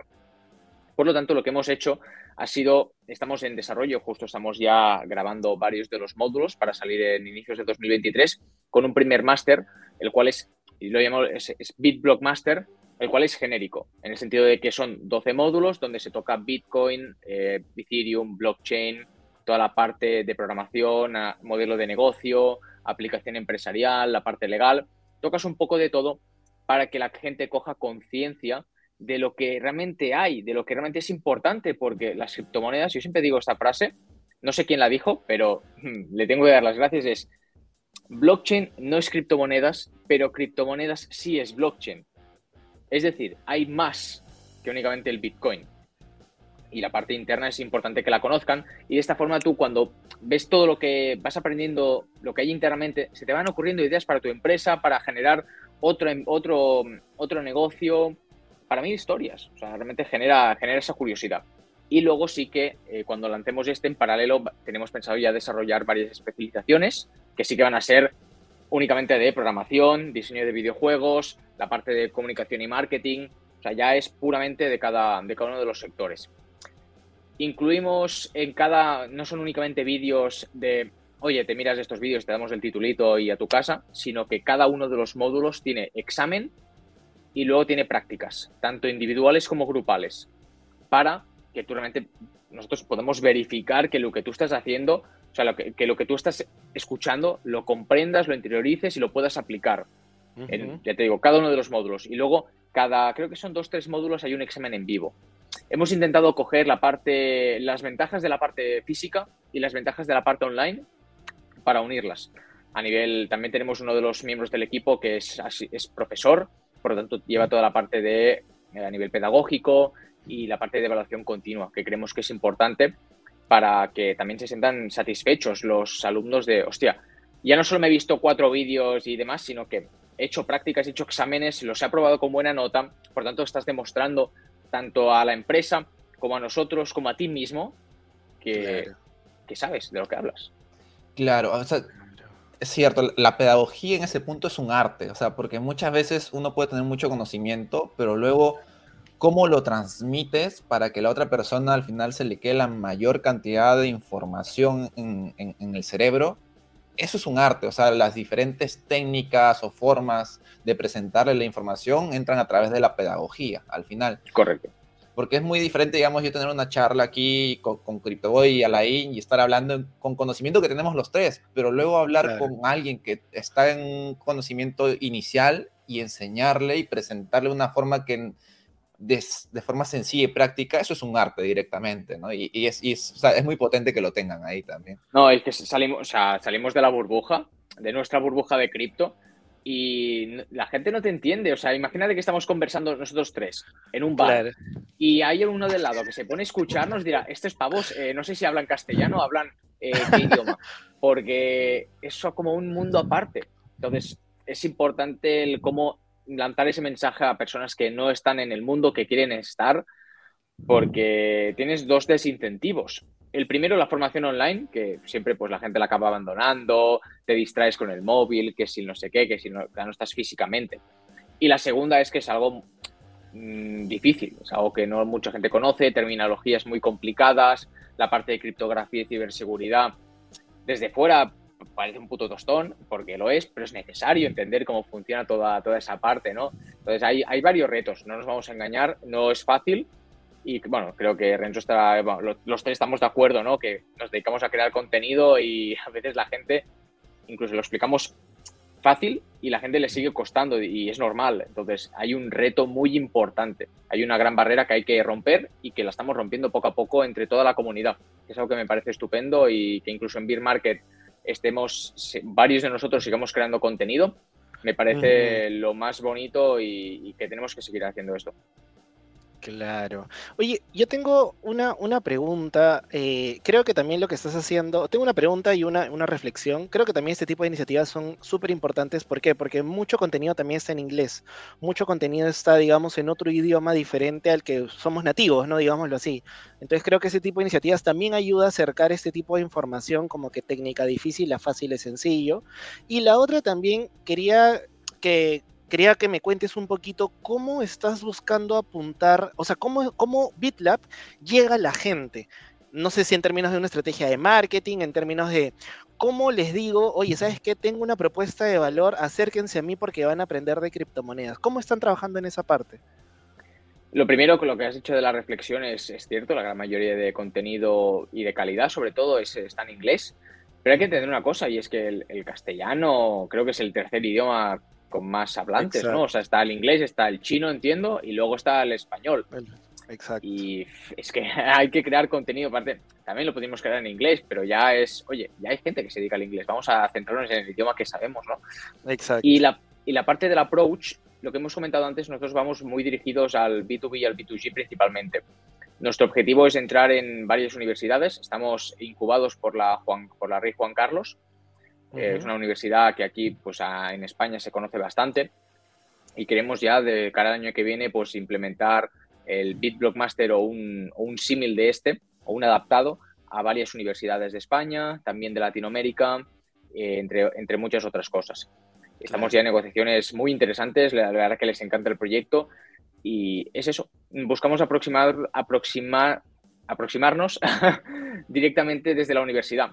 Por lo tanto, lo que hemos hecho ha sido, estamos en desarrollo, justo estamos ya grabando varios de los módulos para salir en inicios de 2023 con un primer máster, el cual es, lo llamamos, es, BitBlock Master, el cual es genérico, en el sentido de que son 12 módulos donde se toca Bitcoin, eh, Ethereum, blockchain, toda la parte de programación, modelo de negocio, aplicación empresarial, la parte legal. Tocas un poco de todo para que la gente coja conciencia de lo que realmente hay, de lo que realmente es importante, porque las criptomonedas, yo siempre digo esta frase, no sé quién la dijo, pero hmm, le tengo que dar las gracias, es, blockchain no es criptomonedas, pero criptomonedas sí es blockchain. Es decir, hay más que únicamente el Bitcoin. Y la parte interna es importante que la conozcan. Y de esta forma tú cuando ves todo lo que vas aprendiendo, lo que hay internamente, se te van ocurriendo ideas para tu empresa, para generar otro, otro, otro negocio, para mí historias. O sea, realmente genera, genera esa curiosidad. Y luego sí que eh, cuando lancemos este en paralelo tenemos pensado ya desarrollar varias especializaciones que sí que van a ser únicamente de programación, diseño de videojuegos, la parte de comunicación y marketing. O sea, ya es puramente de cada, de cada uno de los sectores. Incluimos en cada, no son únicamente vídeos de, oye, te miras estos vídeos, te damos el titulito y a tu casa, sino que cada uno de los módulos tiene examen y luego tiene prácticas, tanto individuales como grupales, para que tú realmente nosotros podemos verificar que lo que tú estás haciendo, o sea, que, lo que tú estás escuchando, lo comprendas, lo interiorices y lo puedas aplicar. ya te digo, cada uno de los módulos. Y luego, cada, creo que son dos, tres módulos, hay un examen en vivo. Hemos intentado coger la parte, las ventajas de la parte física y las ventajas de la parte online para unirlas. A nivel, también tenemos uno de los miembros del equipo que es, es profesor, por lo tanto lleva toda la parte de eh, a nivel pedagógico y la parte de evaluación continua, que creemos que es importante para que también se sientan satisfechos los alumnos de, hostia, ya no solo me he visto cuatro vídeos y demás, sino que he hecho prácticas, he hecho exámenes, los he aprobado con buena nota, por tanto estás demostrando tanto a la empresa como a nosotros, como a ti mismo, que, que sabes de lo que hablas. Claro, o sea, es cierto, la pedagogía en ese punto es un arte, o sea, porque muchas veces uno puede tener mucho conocimiento, pero luego cómo lo transmites para que la otra persona al final se le quede la mayor cantidad de información en, en el cerebro, eso es un arte, o sea, las diferentes técnicas o formas de presentarle la información entran a través de la pedagogía, al final. Correcto. Porque es muy diferente, digamos, yo tener una charla aquí con, con CryptoBoy y Alain y estar hablando con conocimiento que tenemos los tres, pero luego hablar con alguien que está en conocimiento inicial y enseñarle y presentarle una forma que de, forma sencilla y práctica, eso es un arte directamente, ¿no? Y, es, es, muy potente que lo tengan ahí también. No, es que salimos, o sea, salimos de la burbuja, de nuestra burbuja de cripto, y la gente no te entiende. O sea, imagínate que estamos conversando nosotros tres en un bar y hay uno del lado que se pone a escucharnos dirá, estos pavos, eh, no sé si hablan castellano o hablan eh, qué *laughs* idioma, porque eso como un mundo aparte. Entonces, es importante el cómo lanzar ese mensaje a personas que no están en el mundo, que quieren estar, porque tienes dos desincentivos. El primero, la formación online, que siempre pues la gente la acaba abandonando, te distraes con el móvil, que si no sé qué, que si no, no estás físicamente. Y la segunda es que es algo mm, difícil, es algo que no mucha gente conoce, terminologías muy complicadas, la parte de criptografía y ciberseguridad. Desde fuera parece un puto tostón, porque lo es, pero es necesario entender cómo funciona toda, toda esa parte, ¿no? Entonces hay, hay varios retos, no nos vamos a engañar, no es fácil, y bueno, creo que Renzo está, los tres estamos de acuerdo, ¿no? Que nos dedicamos a crear contenido y *laughs* a veces la gente, incluso lo explicamos fácil y la gente le sigue costando y es normal. Entonces hay un reto muy importante, hay una gran barrera que hay que romper y que la estamos rompiendo poco a poco entre toda la comunidad. Es algo que me parece estupendo y que incluso en Beer Market estemos, varios de nosotros sigamos creando contenido, me parece lo más bonito y, que tenemos que seguir haciendo esto. Claro. Oye, yo tengo una, una pregunta. Eh, creo que también lo que estás haciendo, tengo una pregunta y una, una reflexión. Creo que también este tipo de iniciativas son súper importantes. ¿Por qué? Porque mucho contenido también está en inglés. Mucho contenido está, digamos, en otro idioma diferente al que somos nativos, ¿no? Digámoslo así. Entonces creo que ese tipo de iniciativas también ayuda a acercar este tipo de información como que técnica difícil a fácil y sencillo. Y la otra también quería que quería que me cuentes un poquito cómo estás buscando apuntar, o sea, cómo, cómo BitLab llega a la gente. No sé si en términos de una estrategia de marketing, en términos de cómo les digo, oye, ¿sabes qué? Tengo una propuesta de valor, acérquense a mí porque van a aprender de criptomonedas. ¿Cómo están trabajando en esa parte? Lo primero, con lo que has dicho de la reflexión es, cierto, la gran mayoría de contenido y de calidad, sobre todo, es, está en inglés. Pero hay que entender una cosa, y es que el castellano creo que es el tercer idioma con más hablantes, ¿no? O sea, está el inglés, está el chino, entiendo, y luego está el español. Exacto. Y es que *laughs* hay que crear contenido, aparte, también lo podemos crear en inglés, pero ya es, oye, ya hay gente que se dedica al inglés, vamos a centrarnos en el idioma que sabemos, ¿no? Exacto. Y la, y la parte del approach, lo que hemos comentado antes, nosotros vamos muy dirigidos al B2B y al B2G principalmente. Nuestro objetivo es entrar en varias universidades, estamos incubados por la, Juan, por la Rey Juan Carlos, es una universidad que aquí, pues en España se conoce bastante. Y queremos ya de cara al año que viene, pues implementar el BitBlockmaster o un, o un símil de este o un adaptado a varias universidades de España, también de Latinoamérica, eh, entre, entre muchas otras cosas. Estamos ya en negociaciones muy interesantes, la verdad que les encanta el proyecto. Y es eso, buscamos aproximar, aproximar, aproximarnos *laughs* directamente desde la universidad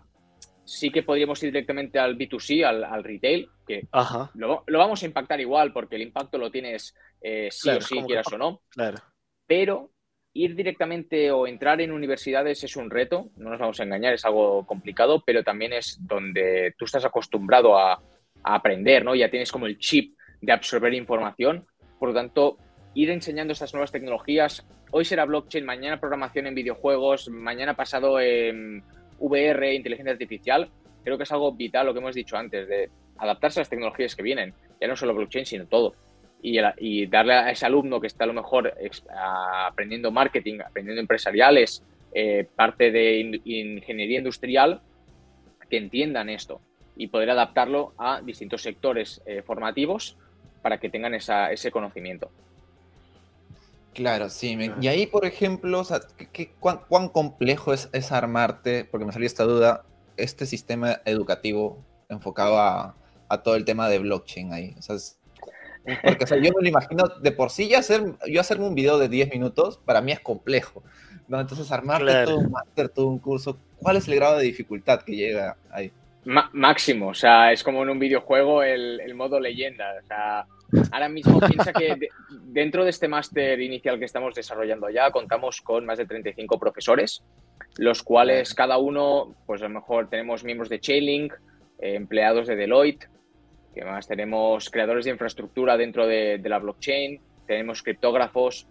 sí que podríamos ir directamente al B2C, al, retail, que Lo, vamos a impactar igual porque el impacto lo tienes eh, sí o sí, quieras o no. Claro. Pero ir directamente o entrar en universidades es un reto, no nos vamos a engañar, es algo complicado, pero también es donde tú estás acostumbrado a, aprender, ¿no? Ya tienes como el chip de absorber información. Por lo tanto, ir enseñando estas nuevas tecnologías. Hoy será blockchain, mañana programación en videojuegos, mañana pasado en VR, inteligencia artificial. Creo que es algo vital lo que hemos dicho antes, de adaptarse a las tecnologías que vienen. Ya no solo blockchain, sino todo. Y, darle a ese alumno que está a lo mejor aprendiendo marketing, aprendiendo empresariales, eh, parte de ingeniería industrial, que entiendan esto y poder adaptarlo a distintos sectores eh, formativos para que tengan ese conocimiento. Claro, sí. y ahí, por ejemplo, cuán, complejo es, armarte, porque me salió esta duda, este sistema educativo enfocado a, todo el tema de blockchain ahí? porque yo me lo imagino, de por sí ya hacer, yo hacerme un video de 10 minutos, para mí es complejo. ¿no? Entonces, armarte todo un máster, todo un curso, ¿cuál es el grado de dificultad que llega ahí? Máximo, o sea, es como en un videojuego el, el modo leyenda. O sea, Ahora mismo piensa que dentro de este máster inicial que estamos desarrollando ya, contamos con más de 35 profesores, los cuales cada uno, pues a lo mejor tenemos miembros de Chainlink, eh, empleados de Deloitte, que más tenemos creadores de infraestructura dentro de, la blockchain, tenemos criptógrafos,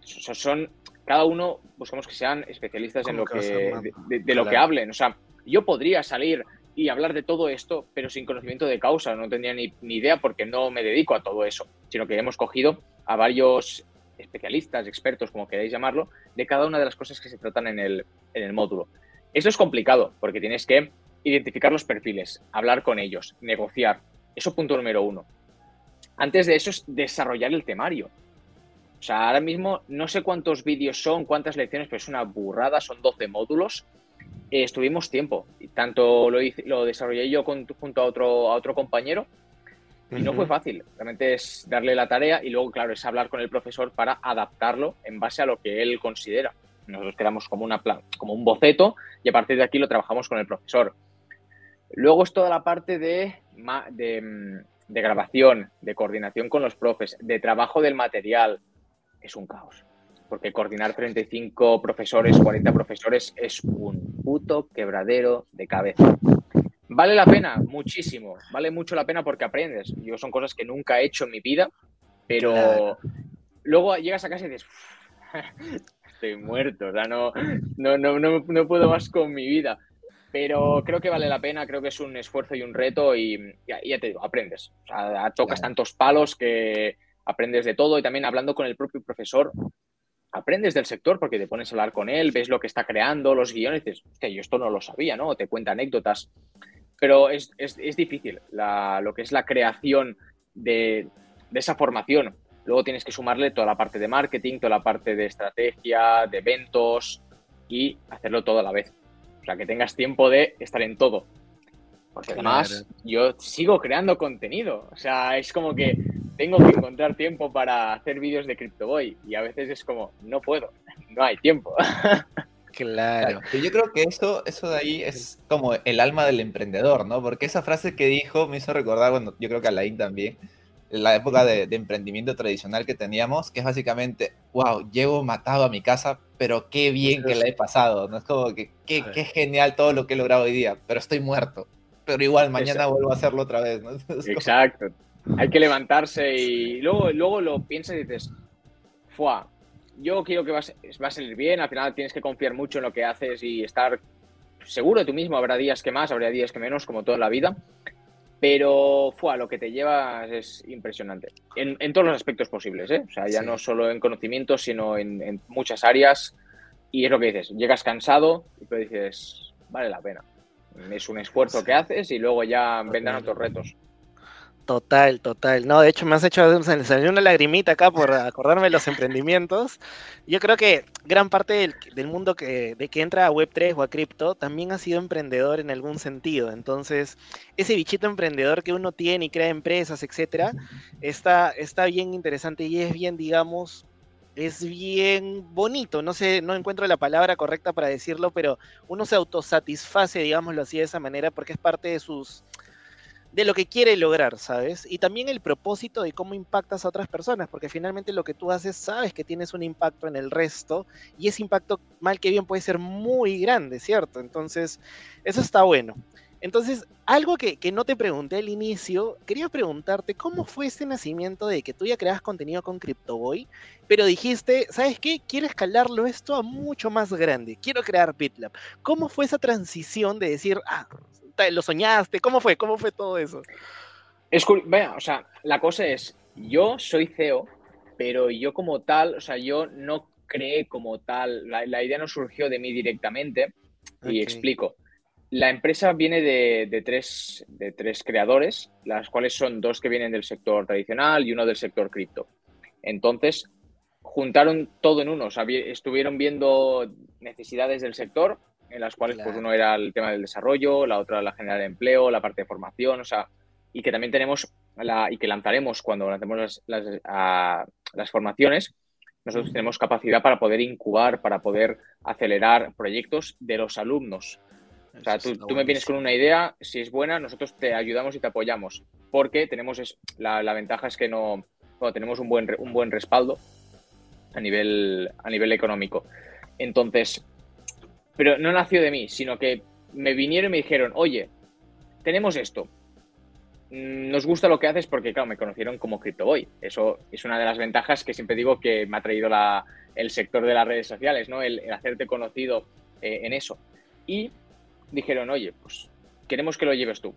son cada uno buscamos que sean especialistas en lo que de, lo que hablen. O sea, yo podría salir y hablar de todo esto, pero sin conocimiento de causa. No tendría ni, idea porque no me dedico a todo eso, sino que hemos cogido a varios especialistas, expertos, como queráis llamarlo, de cada una de las cosas que se tratan en el, en el módulo. Esto es complicado porque tienes que identificar los perfiles, hablar con ellos, negociar. Eso punto número uno. Antes de eso es desarrollar el temario. O sea, ahora mismo no sé cuántos vídeos son, cuántas lecciones, pero es una burrada, son 12 módulos eh, estuvimos tiempo. Tanto lo, lo desarrollé yo junto a otro, a otro compañero y no fue fácil. Realmente es darle la tarea y luego, claro, es hablar con el profesor para adaptarlo en base a lo que él considera. Nosotros quedamos como, una plan, como un boceto y a partir de aquí lo trabajamos con el profesor. Luego es toda la parte de, de, de grabación, de coordinación con los profes, de trabajo del material. Es un caos porque coordinar 35 profesores, 40 profesores es un puto quebradero de cabeza. Vale la pena, muchísimo, vale mucho la pena porque aprendes. Yo son cosas que nunca he hecho en mi vida, pero luego llegas a casa y dices, estoy muerto, o sea, no, no, no, no, puedo más con mi vida. Pero creo que vale la pena, creo que es un esfuerzo y un reto y ya, te digo, aprendes. O sea, tocas tantos palos que aprendes de todo y también hablando con el propio profesor, aprendes del sector porque te pones a hablar con él, ves lo que está creando, los guiones, y dices, hostia, yo esto no lo sabía, ¿no? Te cuenta anécdotas. Pero es, difícil lo que es la creación de, esa formación. Luego tienes que sumarle toda la parte de marketing, toda la parte de estrategia, de eventos y hacerlo todo a la vez. O sea, que tengas tiempo de estar en todo. Porque además yo sigo creando contenido. O sea, es como que tengo que encontrar tiempo para hacer vídeos de CryptoBoy y a veces es como, no puedo, no hay tiempo. *laughs* Claro. Yo creo que eso, eso de ahí es como el alma del emprendedor, ¿no? Porque esa frase que dijo me hizo recordar, bueno, yo creo que a Alain también, la época de, emprendimiento tradicional que teníamos, que es básicamente, wow, llevo matado a mi casa, pero qué bien que la he pasado, ¿no? Es como que qué, qué genial todo lo que he logrado hoy día, pero estoy muerto. Pero igual mañana vuelvo a hacerlo otra vez, ¿no? *laughs* Exacto hay que levantarse y luego, luego lo piensas y dices, fuá, yo quiero que va a, salir bien, al final tienes que confiar mucho en lo que haces y estar seguro de tú mismo, habrá días que más, habrá días que menos, como toda la vida, pero fuá, lo que te llevas es impresionante, en, todos los aspectos posibles, ¿eh? o sea, ya no solo en conocimiento, sino en, muchas áreas, y es lo que dices, llegas cansado y pero dices, vale la pena, es un esfuerzo que haces y luego ya vendrán otros retos. Total, total. No, de hecho me has hecho, se salió una lagrimita acá por *laughs* acordarme de los emprendimientos. Yo creo que gran parte del, mundo que, de que entra a Web3 o a cripto también ha sido emprendedor en algún sentido. Entonces, ese bichito emprendedor que uno tiene y crea empresas, etcétera, está, está bien interesante y es bien, digamos, es bien bonito. No sé, no encuentro la palabra correcta para decirlo, pero uno se autosatisface, digámoslo así, de esa manera, porque es parte de sus de lo que quiere lograr, ¿sabes? Y también el propósito de cómo impactas a otras personas, porque finalmente lo que tú haces sabes que tienes un impacto en el resto y ese impacto, mal que bien, puede ser muy grande, ¿cierto? Entonces, eso está bueno. Entonces, algo que, no te pregunté al inicio, quería preguntarte cómo fue ese nacimiento de que tú ya creas contenido con CryptoBoy, pero dijiste, ¿sabes qué? Quiero escalarlo esto a mucho más grande, quiero crear BitLab. ¿Cómo fue esa transición de decir, ah, lo soñaste? ¿Cómo fue? ¿Cómo fue todo eso? Es, o sea, la cosa es, yo soy CEO, pero yo como tal, o sea, yo no creé como tal, la, idea no surgió de mí directamente, y explico. La empresa viene de, tres, de tres creadores, las cuales son dos que vienen del sector tradicional y uno del sector cripto. Entonces, juntaron todo en uno, o sea, estuvieron viendo necesidades del sector, en las cuales pues uno era el tema del desarrollo, la otra la generar empleo, la parte de formación, o sea, y que también tenemos la, y que lanzaremos cuando lancemos las, las formaciones, nosotros tenemos capacidad para poder incubar, para poder acelerar proyectos de los alumnos. O sea, tú, me vienes con una idea, si es buena, nosotros te ayudamos y te apoyamos, porque tenemos la, ventaja es que no tenemos un buen, un buen respaldo a nivel, a nivel económico. Entonces, pero no nació de mí, sino que me vinieron y me dijeron, oye, tenemos esto, Mm, nos gusta lo que haces porque, claro, me conocieron como CryptoBoy. Eso es una de las ventajas que siempre digo que me ha traído el sector de las redes sociales, ¿no? El, hacerte conocido eh, en eso. Y dijeron, oye, pues queremos que lo lleves tú.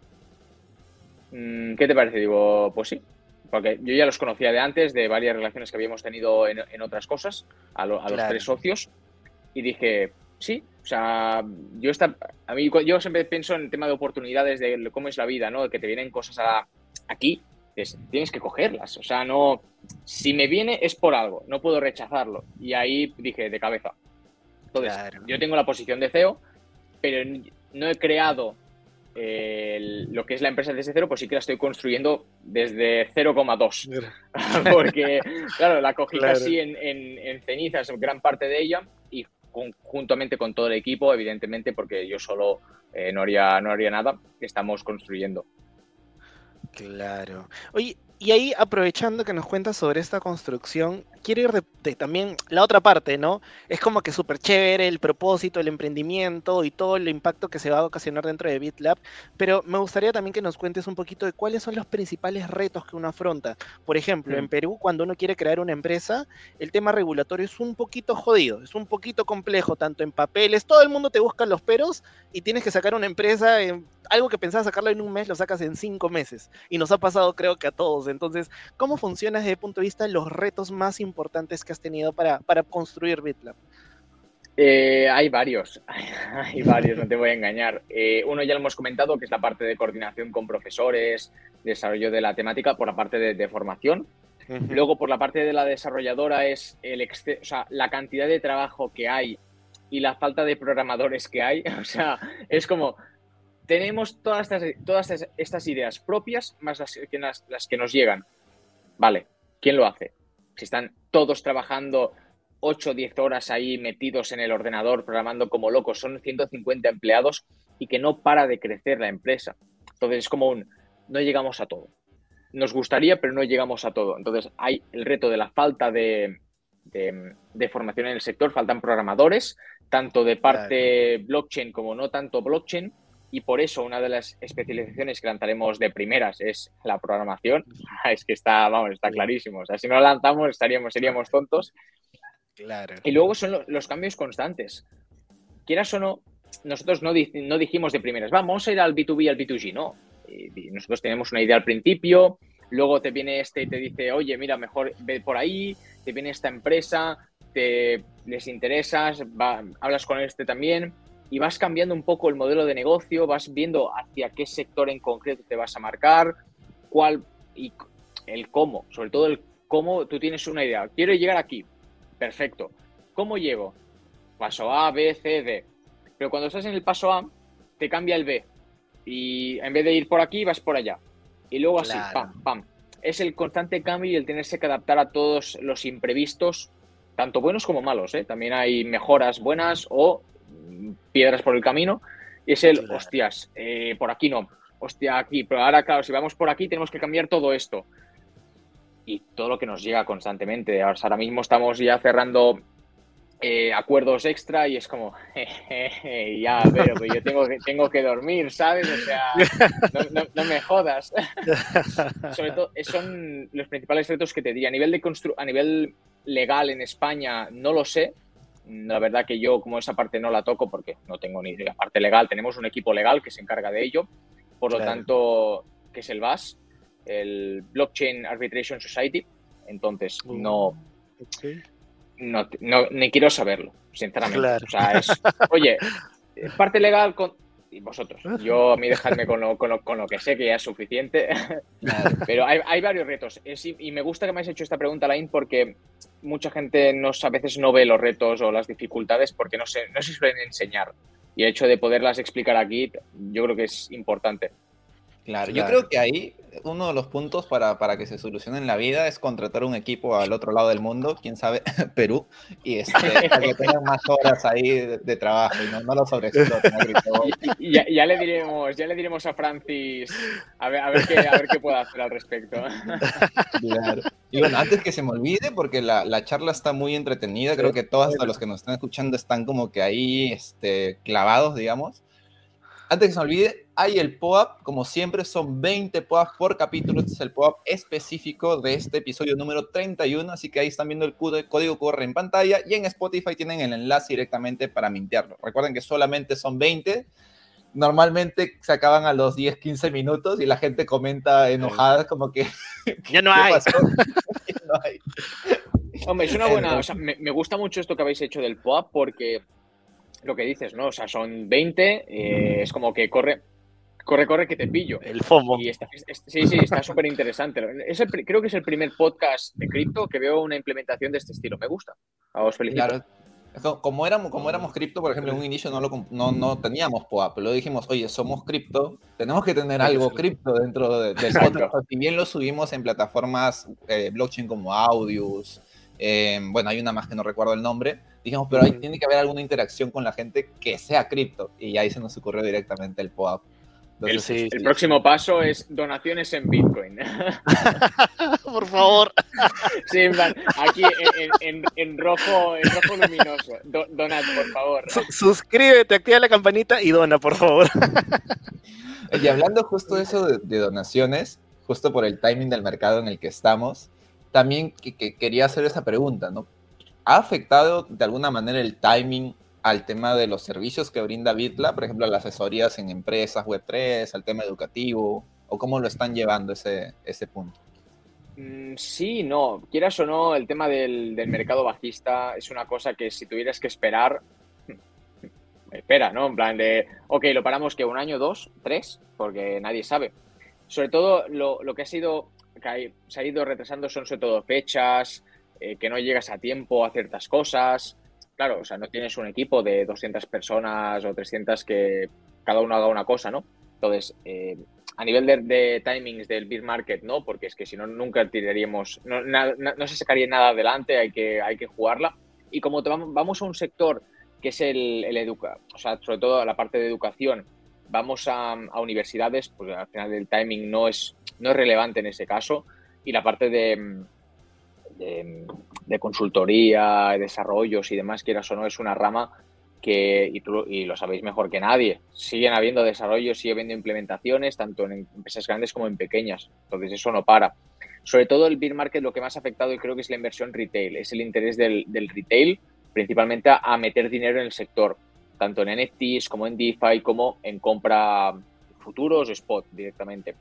Mm, ¿Qué te parece? Digo, pues sí. Porque yo ya los conocía de antes, de varias relaciones que habíamos tenido en, otras cosas, a, los tres socios. Y dije, sí, o sea, yo está, a mí yo siempre pienso en el tema de oportunidades de cómo es la vida, ¿no? Que te vienen cosas aquí, tienes que cogerlas. O sea, no, si me viene es por algo, no puedo rechazarlo. Y ahí dije de cabeza. Entonces, yo tengo la posición de CEO, pero no he creado lo que es la empresa desde cero, pues sí que la estoy construyendo desde 0,2. *laughs* Porque, claro, la cogí *laughs* casi en, en, en, cenizas, gran parte de ella, y conjuntamente con todo el equipo, evidentemente, porque yo solo eh, no, haría, no haría nada, estamos construyendo. Claro. Oye, y ahí aprovechando que nos cuentas sobre esta construcción, quiero ir de, también la otra parte, ¿no? Es como que súper chévere el propósito, el emprendimiento y todo el impacto que se va a ocasionar dentro de BitLab, pero me gustaría también que nos cuentes un poquito de cuáles son los principales retos que uno afronta. Por ejemplo, en mm. Perú, cuando uno quiere crear una empresa, el tema regulatorio es un poquito jodido, es un poquito complejo, tanto en papeles, todo el mundo te busca los peros y tienes que sacar una empresa, en, algo que pensabas sacarlo en un mes, lo sacas en cinco meses. Y nos ha pasado creo que a todos. Entonces, ¿cómo funciona desde el punto de vista de los retos más importantes? que has tenido para, para construir BitLab? Eh, hay varios, *laughs* hay varios, no te voy a engañar. Eh, uno ya lo hemos comentado, que es la parte de coordinación con profesores, desarrollo de la temática por la parte de, formación. Luego, por la parte de la desarrolladora, es el o sea, la cantidad de trabajo que hay y la falta de programadores que hay. *laughs* O sea, es como, tenemos todas estas, todas estas ideas propias más las que, las que nos llegan. Vale, ¿quién lo hace? Si están todos trabajando 8 o 10 horas ahí metidos en el ordenador programando como locos, son 150 empleados y que no para de crecer la empresa. Entonces es como un, no llegamos a todo. Nos gustaría, pero no llegamos a todo. Entonces hay el reto de la falta de, de, formación en el sector, faltan programadores, tanto de parte blockchain como no tanto blockchain, y por eso una de las especializaciones que lanzaremos de primeras es la programación. *laughs* Es que está, vamos, está clarísimo. O sea, si no lanzamos estaríamos, seríamos tontos. Claro. Y luego son los cambios constantes. Quieras o no, nosotros no, no dijimos de primeras, vamos a ir al B2B y al B2G, no. nosotros tenemos una idea al principio, luego te viene este y te dice, oye, mira, mejor ve por ahí, te viene esta empresa, te les interesas, hablas con este también, y vas cambiando un poco el modelo de negocio, vas viendo hacia qué sector en concreto te vas a marcar, cuál y el cómo, sobre todo el cómo tú tienes una idea. Quiero llegar aquí, perfecto. ¿Cómo llego? Paso A, B, C, D. Pero cuando estás en el paso A, te cambia el B. Y en vez de ir por aquí, vas por allá. Y luego así, pam, pam. Es el constante cambio y el tenerse que adaptar a todos los imprevistos, tanto buenos como malos. ¿eh? También hay mejoras buenas o piedras por el camino. Y es el, hostias, eh, por aquí no, hostia, aquí, pero ahora, claro, si vamos por aquí tenemos que cambiar todo esto. Y todo lo que nos llega constantemente. Ahora mismo estamos ya cerrando eh, acuerdos extra y es como, ya, pero, yo tengo que, *laughs* tengo que dormir, ¿sabes? O sea, no, me jodas. *laughs* Sobre todo, son los principales retos que te diría. A nivel, de a nivel legal en España, no lo sé. La verdad que yo, como esa parte no la toco porque no tengo ni idea. Parte legal, tenemos un equipo legal que se encarga de ello. Por lo tanto, que es el BAS, el Blockchain Arbitration Society. Entonces, uh, no no, no, ni quiero saberlo, sinceramente. O sea, es, *laughs* oye, parte legal con y vosotros. *laughs* Yo a mí dejadme con lo, con lo, con lo que sé que ya es suficiente. *laughs* Pero hay, hay varios retos. y me gusta que me hayas hecho esta pregunta, Lain, porque mucha gente nos, a veces no ve los retos o las dificultades porque no se, no se suelen enseñar. Y el hecho de poderlas explicar aquí, yo creo que es importante. Claro, yo creo que ahí uno de los puntos para, para, que se solucione en la vida es contratar un equipo al otro lado del mundo, quién sabe, *laughs* Perú, y este, *laughs* para que tengan más horas ahí de, trabajo y no, no lo sobreexploten. *laughs* ya, ya, le diremos, ya le diremos a Francis a ver, a ver, qué, a ver qué puede hacer al respecto. Claro. Y bueno, antes que se me olvide, porque la, la charla está muy entretenida, creo que todos los que nos están escuchando están como que ahí este, clavados, digamos. Antes que se me olvide, hay el POAP, como siempre, son 20 POAP por capítulo. Este es el POAP específico de este episodio número 31, así que ahí están viendo el código QR en pantalla y en Spotify tienen el enlace directamente para mintearlo. Recuerden que solamente son 20. Normalmente se acaban a los 10, 15 minutos y la gente comenta enojada como que... *laughs* *laughs* Ya no hay. Hombre, es una buena... O sea, me, me gusta mucho esto que habéis hecho del POAP porque lo que dices, ¿no? O sea, son 20, eh, es como que corre, corre, corre que te pillo. El FOMO. Y sí, sí, está súper interesante. creo que es el primer podcast de cripto que veo una implementación de este estilo. Me gusta. Os felicito. Como éramos, como éramos cripto, por ejemplo, en un inicio no, lo, no, no teníamos POAP, pero dijimos, oye, somos cripto, tenemos que tener algo cripto dentro del podcast. Si bien lo subimos en plataformas eh, blockchain como Audius, eh, bueno, hay una más que no recuerdo el nombre, dijimos, pero ahí tiene que haber alguna interacción con la gente que sea cripto, y ahí se nos ocurrió directamente el POAP el, próximo paso es donaciones en Bitcoin. *laughs* por favor. Sí, aquí en, rojo, luminoso. donad, por favor. suscríbete, activa la campanita y dona, por favor. y hablando justo de eso de, donaciones, justo por el timing del mercado en el que estamos, también quería hacer esa pregunta, ¿no? ¿Ha afectado de alguna manera el timing al tema de los servicios que brinda Bitla, por ejemplo, las asesorías en empresas Web3, al tema educativo, o cómo lo están llevando ese, ese punto? Mm, sí, no. Quieras o no, el tema del, mercado bajista es una cosa que si tuvieras que esperar, *laughs* espera, ¿no? En plan de, ok, lo paramos que un año, dos, tres, porque nadie sabe. Sobre todo lo, que ha sido, que se ha ido retrasando son sobre todo fechas, eh, que no llegas a tiempo a ciertas cosas, claro, o sea, no tienes un equipo de 200 personas o 300 que cada uno haga una cosa, ¿no? Entonces, eh, a nivel de, timings del beer market, no, porque es que si no, nunca tiraríamos, no, se sacaría nada adelante, hay que, hay que jugarla. Y como vamos a un sector que es el, el educa, o sea, sobre todo la parte de educación, vamos a, universidades, pues al final el timing no es, no es relevante en ese caso. Y la parte de, de, consultoría, desarrollos y demás, quieras o no, es una rama que, y, tú, y lo sabéis mejor que nadie, siguen habiendo desarrollos, sigue habiendo implementaciones, tanto en empresas grandes como en pequeñas. Entonces eso no para. Sobre todo el beer market lo que más ha afectado y creo que es la inversión retail, es el interés del, retail principalmente a meter dinero en el sector, tanto en NFTs como en DeFi como en compra futuros spot directamente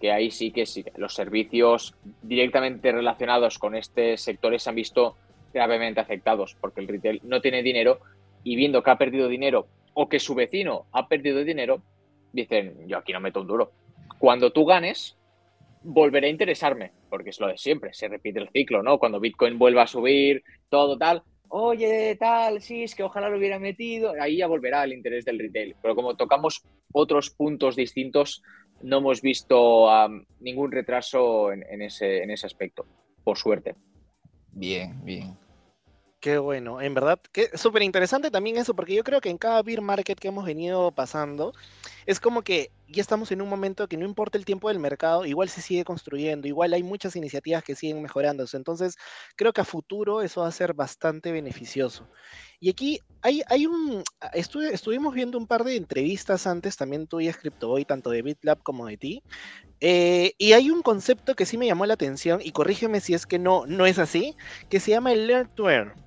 que ahí sí que sí, los servicios directamente relacionados con este sector se han visto gravemente afectados, porque el retail no tiene dinero y viendo que ha perdido dinero o que su vecino ha perdido dinero, dicen, yo aquí no meto un duro. Cuando tú ganes, volveré a interesarme, porque es lo de siempre, se repite el ciclo, ¿no? Cuando Bitcoin vuelva a subir, todo tal, oye, tal, sí, es que ojalá lo hubiera metido, ahí ya volverá el interés del retail. Pero como tocamos otros puntos distintos, no hemos visto ningún retraso en, ese, en ese aspecto, por suerte. Bien, bien. Qué bueno, en verdad, que súper interesante también eso, porque yo creo que en cada beer market que hemos venido pasando, es como que ya estamos en un momento que no importa el tiempo del mercado, igual se sigue construyendo, igual hay muchas iniciativas que siguen mejorándose. Entonces, creo que a futuro eso va a ser bastante beneficioso. Y aquí hay, hay un, estuvimos viendo un par de entrevistas antes, también tuyas, CryptoBoy, tanto de BitLab como de ti, eh, y hay un concepto que sí me llamó la atención, y corrígeme si es que no, no es así, que se llama el Learn to Earn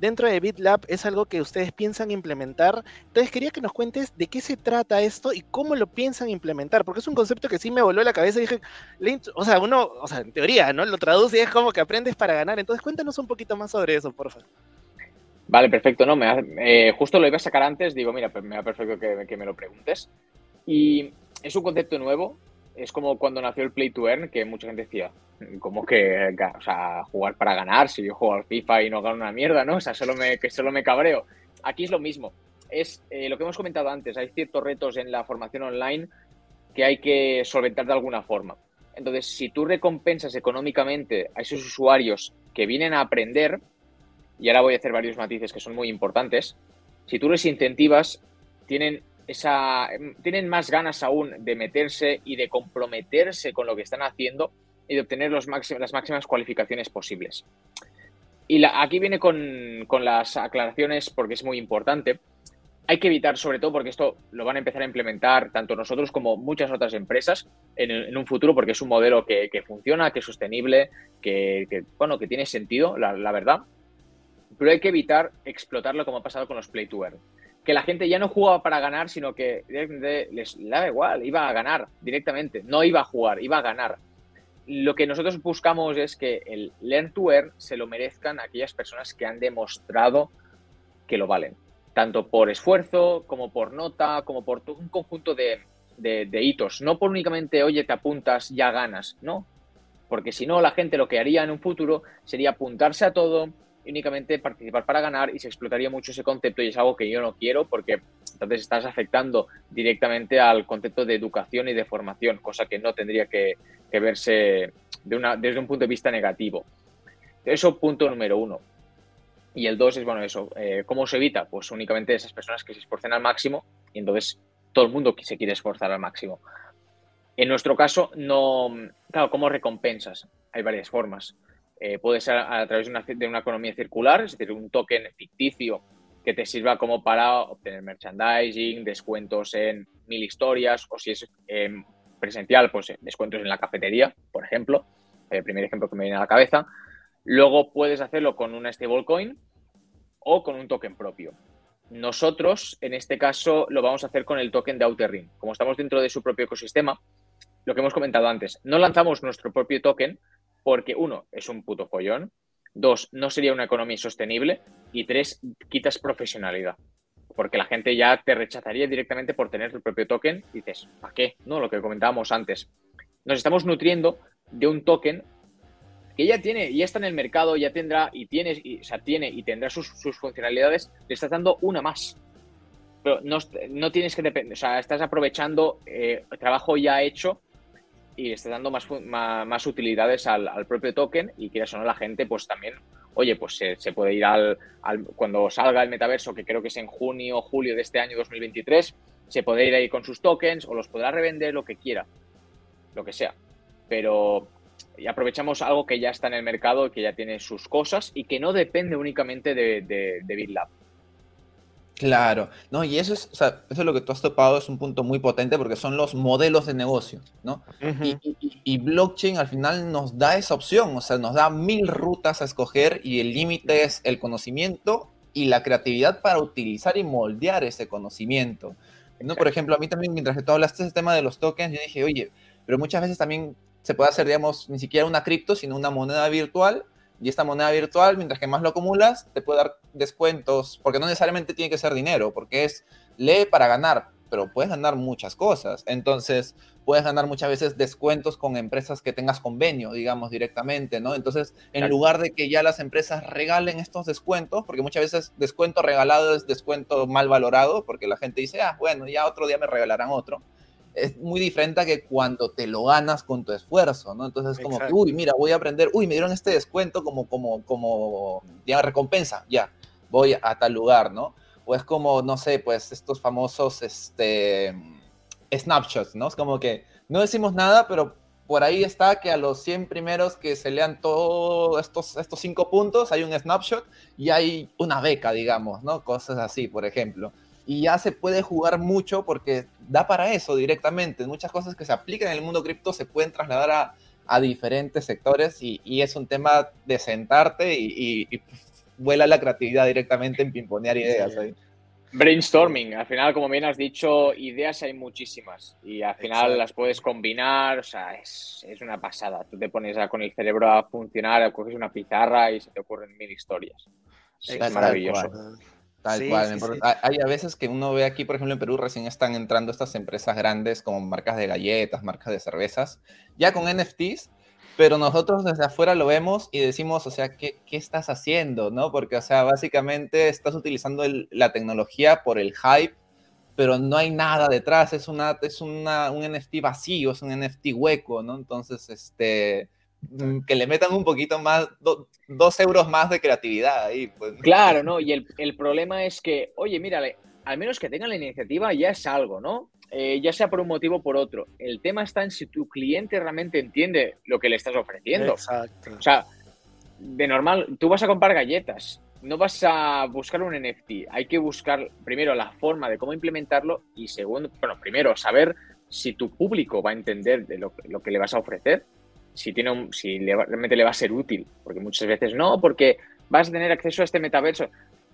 dentro de BitLab es algo que ustedes piensan implementar. Entonces quería que nos cuentes de qué se trata esto y cómo lo piensan implementar, porque es un concepto que sí me voló la cabeza y dije, o sea, uno, o sea, en teoría, ¿no? Lo traduce y es como que aprendes para ganar. Entonces cuéntanos un poquito más sobre eso, por favor. Vale, perfecto. No, me eh, justo lo iba a sacar antes, digo, mira, me da perfecto que, que me lo preguntes. Y es un concepto nuevo, es como cuando nació el Play to Earn, que mucha gente decía, como que, o sea, jugar para ganar, si yo juego al FIFA y no gano una mierda, ¿no? O sea, solo me, que solo me cabreo. Aquí es lo mismo. Es eh, lo que hemos comentado antes, hay ciertos retos en la formación online que hay que solventar de alguna forma. Entonces, si tú recompensas económicamente a esos usuarios que vienen a aprender, y ahora voy a hacer varios matices que son muy importantes, si tú les incentivas, tienen esa, tienen más ganas aún de meterse y de comprometerse con lo que están haciendo y de obtener los las máximas cualificaciones posibles. Y aquí viene con, las aclaraciones porque es muy importante. Hay que evitar, sobre todo porque esto lo van a empezar a implementar tanto nosotros como muchas otras empresas en, un futuro, porque es un modelo que, funciona, que es sostenible, que, bueno, que tiene sentido, la, la, verdad. Pero hay que evitar explotarlo como ha pasado con los Play to Earn que la gente ya no jugaba para ganar, sino que les daba igual, iba a ganar directamente, no iba a jugar, iba a ganar. Lo que nosotros buscamos es que el Learn to Earn se lo merezcan aquellas personas que han demostrado que lo valen, tanto por esfuerzo como por nota, como por un conjunto de, de hitos, no por únicamente, oye, te apuntas, ya ganas, no, porque si no, la gente lo que haría en un futuro sería apuntarse a todo, únicamente participar para ganar y se explotaría mucho ese concepto y es algo que yo no quiero porque entonces estás afectando directamente al concepto de educación y de formación, cosa que no tendría que, verse desde un punto de vista negativo. Eso punto número uno. Y el dos es, bueno, eso, eh, ¿cómo se evita? Pues únicamente esas personas que se esfuercen al máximo y entonces todo el mundo se quiere esforzar al máximo. En nuestro caso, no, claro, ¿cómo recompensas? Hay varias formas. Eh, puede ser a, través de una, economía circular, es decir, un token ficticio que te sirva como para obtener merchandising, descuentos en mil historias, o si es em, presencial, pues eh, descuentos en la cafetería, por ejemplo, el primer ejemplo que me viene a la cabeza. Luego puedes hacerlo con una stablecoin o con un token propio. Nosotros, en este caso, lo vamos a hacer con el token de Outer Ring. Como estamos dentro de su propio ecosistema, lo que hemos comentado antes, no lanzamos nuestro propio token, porque uno, es un puto follón, dos, no sería una economía sostenible y tres, quitas profesionalidad. Porque la gente ya te rechazaría directamente por tener tu propio token y dices, ¿para qué? No, lo que comentábamos antes. Nos estamos nutriendo de un token que ya tiene, ya está en el mercado, ya tendrá y tienes, y, o tiene y tendrá sus, funcionalidades, le estás dando una más. Pero no, tienes que depender, o sea, estás aprovechando eh, trabajo ya hecho y esté dando más, más, utilidades al, propio token y quieras o no la gente pues también, oye, pues se, puede ir al, cuando salga el metaverso, que creo que es en junio o julio de este año 2023, se puede ir ahí con sus tokens o los podrá revender lo que quiera, lo que sea. Pero aprovechamos algo que ya está en el mercado, que ya tiene sus cosas y que no depende únicamente de, de BitLab. Claro, no, y eso es, o sea, eso es lo que tú has topado, es un punto muy potente porque son los modelos de negocio, ¿no? y, blockchain al final nos da esa opción, o sea, nos da mil rutas a escoger y el límite es el conocimiento y la creatividad para utilizar y moldear ese conocimiento. ¿no? Por ejemplo, a mí también, mientras que tú hablaste ese tema de los tokens, yo dije, oye, pero muchas veces también se puede hacer, digamos, ni siquiera una cripto, sino una moneda virtual y esta moneda virtual, mientras que más lo acumulas, te puede dar descuentos, porque no necesariamente tiene que ser dinero, porque es lee para ganar, pero puedes ganar muchas cosas. Entonces, puedes ganar muchas veces descuentos con empresas que tengas convenio, digamos, directamente, ¿no? Entonces, en lugar de que ya las empresas regalen estos descuentos, porque muchas veces descuento regalado es descuento mal valorado, porque la gente dice, ah, bueno, ya otro día me regalarán otro es muy diferente a que cuando te lo ganas con tu esfuerzo, ¿no? Entonces, como que, uy, mira, voy a aprender, uy, me dieron este descuento como, como, como, digamos, recompensa, ya, voy a tal lugar, ¿no? O es como, no sé, pues estos famosos, este, snapshots, ¿no? Es como que no decimos nada, pero por ahí está que a los 100 primeros que se lean todos estos, estos cinco puntos hay un snapshot y hay una beca, digamos, ¿no? Cosas así, por ejemplo. Y ya se puede jugar mucho porque da para eso directamente. Muchas cosas que se aplican en el mundo cripto se pueden trasladar a, a diferentes sectores y, y, es un tema de sentarte y, y, y, vuela la creatividad directamente en pimponear ideas. Sí. Brainstorming, al final, como bien has dicho, ideas hay muchísimas y al final Exacto. las puedes combinar, o sea, es, es, una pasada. Tú te pones a, con el cerebro a funcionar, coges una pizarra y se te ocurren mil historias. Sí, es maravilloso. Tal sí, cual. Sí, hay a veces que uno ve aquí, por ejemplo, en Perú recién están entrando estas empresas grandes como marcas de galletas, marcas de cervezas, ya con NFTs, pero nosotros desde afuera lo vemos y decimos, o sea, ¿qué, qué estás haciendo? ¿no? Porque, o sea, básicamente estás utilizando el, la tecnología por el hype, pero no hay nada detrás, es, una, es una, un NFT vacío, es un NFT hueco, ¿no? Entonces, este, que le metan un poquito más, do, dos euros más de creatividad ahí. Pues. Claro, ¿no? Y el, el problema es que, oye, mírale, al menos que tengan la iniciativa ya es algo, ¿no? eh, ya sea por un motivo o por otro. El tema está en si tu cliente realmente entiende lo que le estás ofreciendo. Exacto. O sea, de normal, tú vas a comprar galletas, no vas a buscar un NFT. Hay que buscar primero la forma de cómo implementarlo y segundo, bueno, primero saber si tu público va a entender de lo, lo que le vas a ofrecer, si, tiene un, si le, realmente le va a ser útil, porque muchas veces no, porque vas a tener acceso a este metaverso.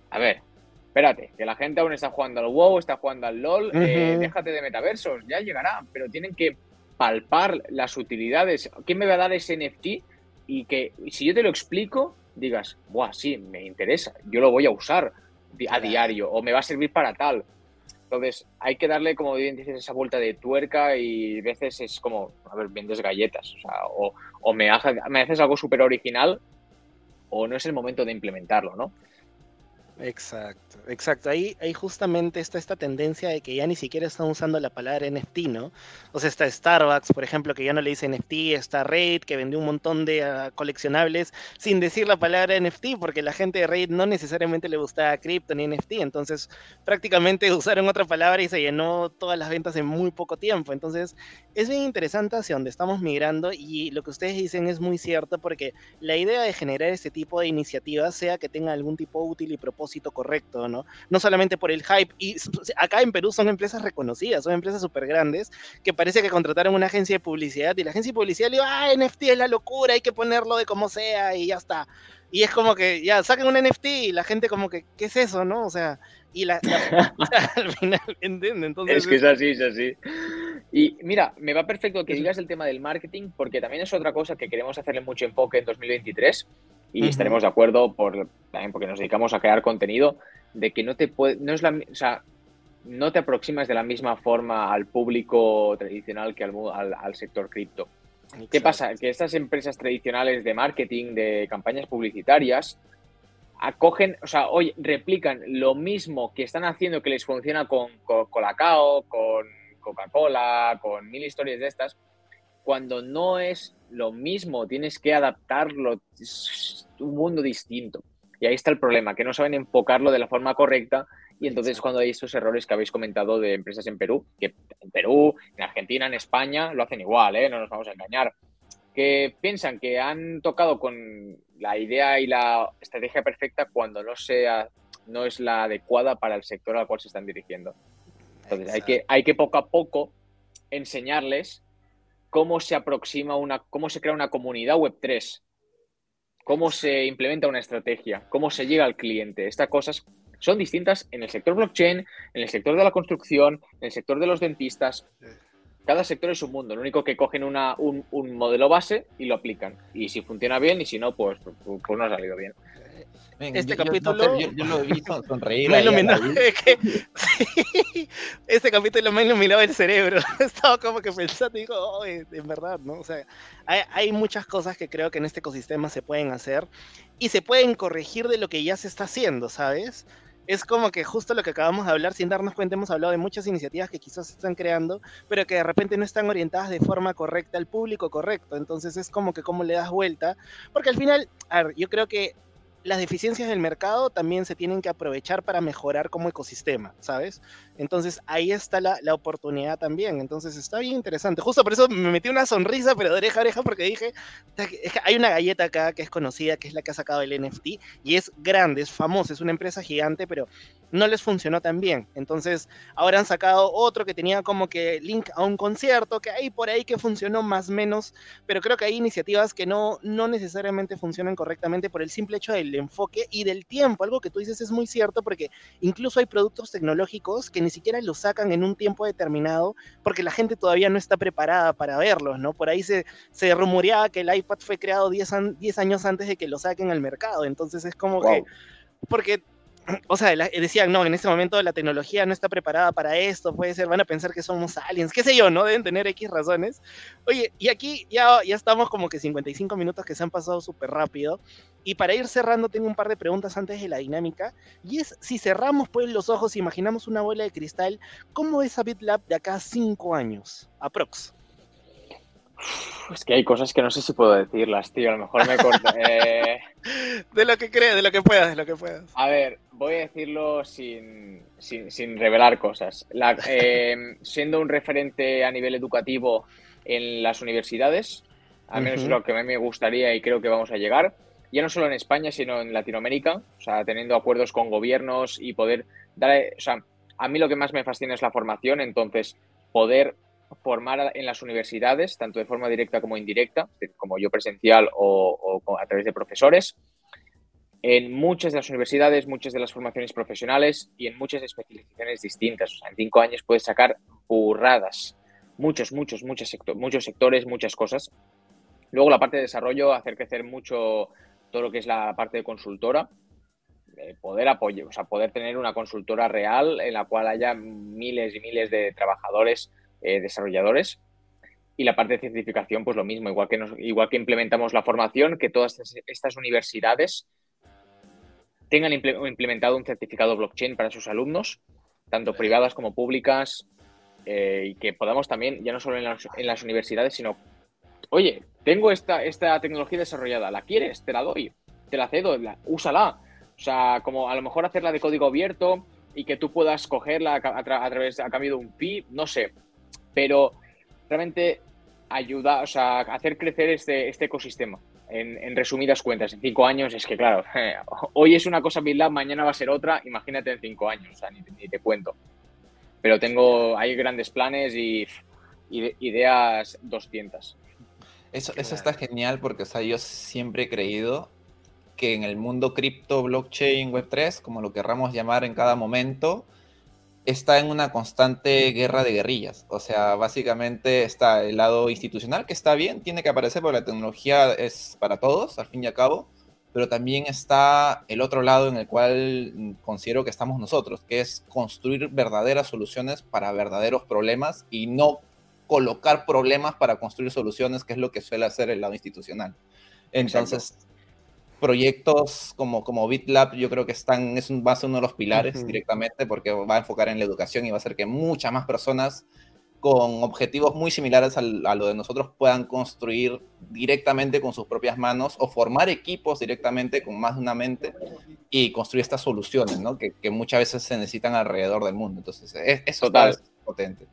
A ver, espérate, que la gente aún está jugando al WoW, está jugando al LOL, uh -huh. eh, déjate de metaversos, ya llegará, pero tienen que palpar las utilidades. ¿Quién me va a dar ese NFT? Y que si yo te lo explico, digas, Buah, sí, me interesa, yo lo voy a usar a diario o me va a servir para tal. Entonces, hay que darle, como bien dices, esa vuelta de tuerca y veces es como, a ver, vendes galletas, o, sea, o, me, me haces algo súper original o no es el momento de implementarlo, ¿no? Exacto, exacto. Ahí, ahí justamente está esta tendencia de que ya ni siquiera están usando la palabra NFT, ¿no? O sea, está Starbucks, por ejemplo, que ya no le dice NFT, está Raid, que vendió un montón de uh, coleccionables sin decir la palabra NFT, porque la gente de Raid no necesariamente le gustaba cripto ni NFT, entonces prácticamente *laughs* usaron otra palabra y se llenó todas las ventas en muy poco tiempo. Entonces, es bien interesante hacia donde estamos migrando y lo que ustedes dicen es muy cierto, porque la idea de generar este tipo de iniciativas sea que tenga algún tipo útil y propósito correcto, ¿no? No solamente por el hype. Y acá en Perú son empresas reconocidas, son empresas súper grandes que parece que contrataron una agencia de publicidad y la agencia de publicidad le dijo, ah, NFT es la locura, hay que ponerlo de como sea y ya está. Y es como que ya saquen un NFT y la gente como que, ¿qué es eso, no? O sea, y la, la *laughs* al final, ¿entienden? Entonces, es que es así, es así. Y mira, me va perfecto que digas el tema del marketing, porque también es otra cosa que queremos hacerle mucho enfoque en 2023 y uh -huh. estaremos de acuerdo por, también porque nos dedicamos a crear contenido de que no te puede, no es la, o sea, no te aproximas de la misma forma al público tradicional que al, al, al sector cripto. ¿Qué pasa? Que estas empresas tradicionales de marketing, de campañas publicitarias, acogen, o sea, hoy replican lo mismo que están haciendo que les funciona con, con Colacao, con Coca-Cola, con mil historias de estas, cuando no es lo mismo, tienes que adaptarlo, es un mundo distinto. Y ahí está el problema, que no saben enfocarlo de la forma correcta y entonces cuando hay estos errores que habéis comentado de empresas en Perú, que en Perú, en Argentina, en España, lo hacen igual, ¿eh? no nos vamos a engañar, que piensan que han tocado con la idea y la estrategia perfecta cuando no sea no es la adecuada para el sector al cual se están dirigiendo. Entonces hay que, hay que poco a poco enseñarles cómo se aproxima una, cómo se crea una comunidad web 3, cómo se implementa una estrategia, cómo se llega al cliente. Estas cosas son distintas en el sector blockchain, en el sector de la construcción, en el sector de los dentistas. Cada sector es un mundo. Lo único que cogen una, un, un, modelo base y lo aplican. Y si funciona bien y si no, pues, pues no ha salido bien. Este yo, capítulo. Yo, yo, lo sonreír. *laughs* me iluminó, sí, este capítulo me iluminaba el cerebro. *laughs* Estaba como que pensando, digo, oh, en verdad, ¿no? O sea, hay, hay, muchas cosas que creo que en este ecosistema se pueden hacer y se pueden corregir de lo que ya se está haciendo, ¿sabes? es como que justo lo que acabamos de hablar, sin darnos cuenta, hemos hablado de muchas iniciativas que quizás se están creando, pero que de repente no están orientadas de forma correcta al público correcto. Entonces es como que cómo le das vuelta, porque al final, a ver, yo creo que las deficiencias del mercado también se tienen que aprovechar para mejorar como ecosistema, ¿sabes? Entonces ahí está la, la, oportunidad también. Entonces está bien interesante. Justo por eso me metí una sonrisa, pero de oreja a oreja, porque dije, hay una galleta acá que es conocida, que es la que ha sacado el NFT, y es grande, es famosa, es una empresa gigante, pero no les funcionó tan bien. Entonces ahora han sacado otro que tenía como que link a un concierto, que hay por ahí que funcionó más o menos, pero creo que hay iniciativas que no, no necesariamente funcionan correctamente por el simple hecho del enfoque y del tiempo. Algo que tú dices es muy cierto, porque incluso hay productos tecnológicos que ni siquiera lo sacan en un tiempo determinado porque la gente todavía no está preparada para verlos, ¿no? Por ahí se, se rumoreaba que el iPad fue creado 10, años antes de que lo saquen al mercado, entonces es como que... Porque *clears throat* o sea, decían, no, en este momento la tecnología no está preparada para esto, puede ser, van a pensar que somos aliens, qué sé yo, ¿no? Deben tener X razones. Oye, y aquí ya, ya estamos como que 55 minutos que se han pasado súper rápido. Y para ir cerrando, tengo un par de preguntas antes de la dinámica. Y es, si cerramos pues los ojos, imaginamos una bola de cristal, ¿cómo es a BitLab de acá a 5 años? Aprox. Es que hay cosas que no sé si puedo decirlas, tío. A lo mejor me corto. *laughs* Eh. De lo que creas, de lo que puedas, de lo que puedas. A ver, voy a decirlo sin, sin, revelar cosas. Eh, siendo un referente a nivel educativo en las universidades, al menos es lo que a mí me gustaría y creo que vamos a llegar. Ya no solo en España, sino en Latinoamérica. O sea, teniendo acuerdos con gobiernos y poder dar. O sea, a mí lo que más me fascina es la formación, entonces poder formar en las universidades, tanto de forma directa como indirecta, como yo presencial o, a través de profesores, en muchas de las universidades, muchas de las formaciones profesionales y en muchas especializaciones distintas. O en cinco años puedes sacar burradas, muchos, muchos, muchos, muchos sectores, muchas cosas. Luego la parte de desarrollo, hacer crecer mucho todo lo que es la parte de consultora, poder apoyar, o sea, poder tener una consultora real en la cual haya miles y miles de trabajadores eh, desarrolladores. Y la parte de certificación, pues lo mismo, igual que, igual que implementamos la formación, que todas estas, universidades tengan implementado un certificado blockchain para sus alumnos, tanto privadas como públicas, eh, y que podamos también, ya no solo en las, universidades, sino, oye, tengo esta, esta tecnología desarrollada, ¿la quieres? Te la doy, te la cedo, úsala. O sea, como a lo mejor hacerla de código abierto y que tú puedas cogerla a, a través, a cambio de un PIB, no sé pero realmente ayuda, o sea, hacer crecer este, este ecosistema. En, resumidas cuentas, en cinco años es que, claro, *laughs* hoy es una cosa BitLab, mañana va a ser otra, imagínate en cinco años, o sea, ni, te cuento. Pero tengo, hay grandes planes y, ideas 200. Eso, eso está genial porque, o sea, yo siempre he creído que en el mundo cripto, blockchain, web3, como lo querramos llamar en cada momento, está en una constante guerra de guerrillas. O sea, básicamente está el lado institucional, que está bien, tiene que aparecer porque la tecnología es para todos, al fin y al cabo, pero también está el otro lado en el cual considero que estamos nosotros, que es construir verdaderas soluciones para verdaderos problemas y no colocar problemas para construir soluciones, que es lo que suele hacer el lado institucional. Entonces, proyectos como, como BitLab yo creo que están, es un, va a ser uno de los pilares directamente porque va a enfocar en la educación y va a hacer que muchas más personas con objetivos muy similares a lo de nosotros puedan construir directamente con sus propias manos o formar equipos directamente con más de una mente y construir estas soluciones, ¿no? Que, que muchas veces se necesitan alrededor del mundo. Entonces, es, eso Total. potente.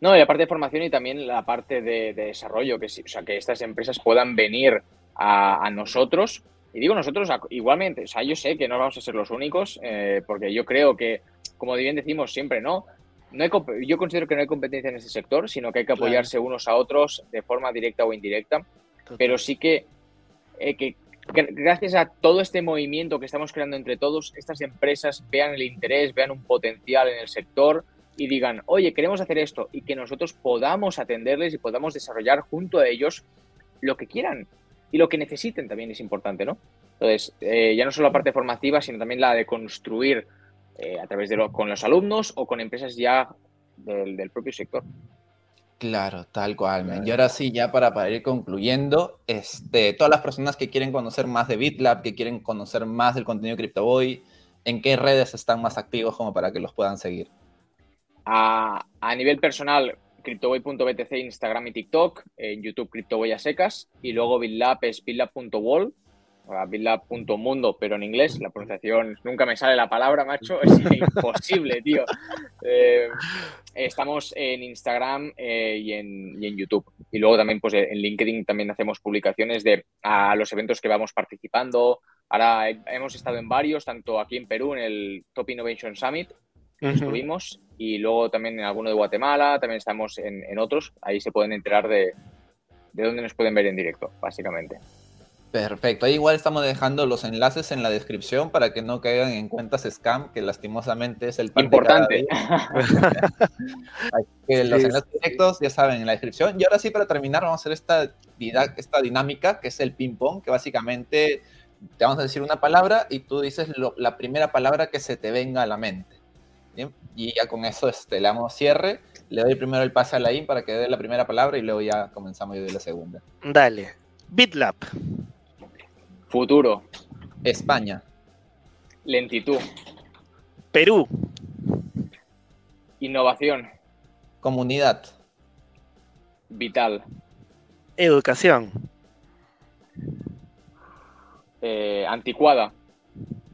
No, y la parte de formación y también la parte de, desarrollo, que, o sea, que estas empresas puedan venir a, a nosotros y digo nosotros igualmente, o sea, yo sé que no vamos a ser los únicos, eh, porque yo creo que, como bien decimos siempre, ¿no? no hay, yo considero que no hay competencia en ese sector, sino que hay que apoyarse unos a otros de forma directa o indirecta. Pero sí que, eh, que gracias a todo este movimiento que estamos creando entre todos, estas empresas vean el interés, vean un potencial en el sector y digan, oye, queremos hacer esto y que nosotros podamos atenderles y podamos desarrollar junto a ellos lo que quieran y lo que necesiten también es importante, ¿no? Entonces, eh, ya no solo la parte formativa, sino también la de construir eh, a través de lo, con los alumnos o con empresas ya del, propio sector. Claro, tal cual. Y ahora sí, ya para, para, ir concluyendo, este, todas las personas que quieren conocer más de BitLab, que quieren conocer más del contenido de CryptoBoy, ¿en qué redes están más activos como para que los puedan seguir? A, a nivel personal, CryptoBoy.btc, Instagram y TikTok, en YouTube CryptoBoy a secas, y luego BitLab es bitlab.wall, bitlab.mundo, pero en inglés, la pronunciación, nunca me sale la palabra, macho, es *laughs* imposible, tío. Eh, estamos en Instagram eh, y, en, y, en, YouTube. Y luego también, pues en LinkedIn también hacemos publicaciones de a los eventos que vamos participando. Ahora hemos estado en varios, tanto aquí en Perú, en el Top Innovation Summit, estuvimos, y luego también en alguno de Guatemala, también estamos en, en otros. Ahí se pueden enterar de, de dónde nos pueden ver en directo, básicamente. Perfecto, ahí igual estamos dejando los enlaces en la descripción para que no caigan en cuentas scam, que lastimosamente es el importante. *laughs* que los enlaces directos ya saben en la descripción. Y ahora sí, para terminar, vamos a hacer esta, esta dinámica que es el ping-pong, que básicamente te vamos a decir una palabra y tú dices la primera palabra que se te venga a la mente. Y ya con eso este, le damos cierre. Le doy primero el pase a Laín para que dé la primera palabra y luego ya comenzamos yo de la segunda. Dale. BitLab. Futuro. España. Lentitud. Perú. Innovación. Comunidad. Vital. Educación. Eh, anticuada.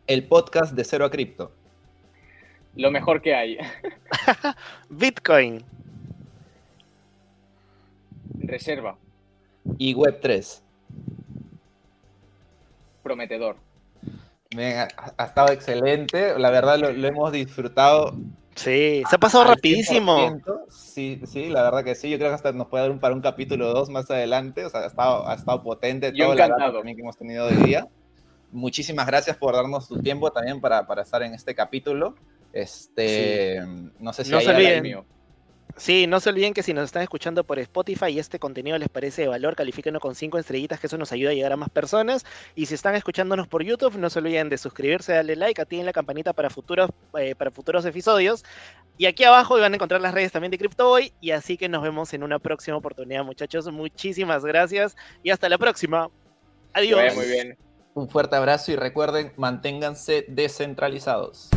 El podcast de Cero a Cripto. Lo mejor que hay. *laughs* Bitcoin. Reserva. Y Web3 prometedor. ha, estado excelente, la verdad lo, hemos disfrutado. Sí, se ha pasado rapidísimo. Sí, sí, la verdad que sí, yo creo que hasta nos puede dar un, para un capítulo 2 más adelante, o sea, ha estado, ha estado potente todo el también que hemos tenido hoy día. Muchísimas gracias por darnos tu tiempo también para, para estar en este capítulo. Este, no sé si no hay se Sí, no se olviden que si nos están escuchando por Spotify y este contenido les parece de valor, califíquenos con cinco estrellitas, que eso nos ayuda a llegar a más personas. Y si están escuchándonos por YouTube, no se olviden de suscribirse, darle like, activen la campanita para futuros, eh, para futuros episodios. Y aquí abajo van a encontrar las redes también de CryptoBoy. Y así que nos vemos en una próxima oportunidad, muchachos. Muchísimas gracias y hasta la próxima. Adiós. Muy bien. Un fuerte abrazo y recuerden, manténganse descentralizados.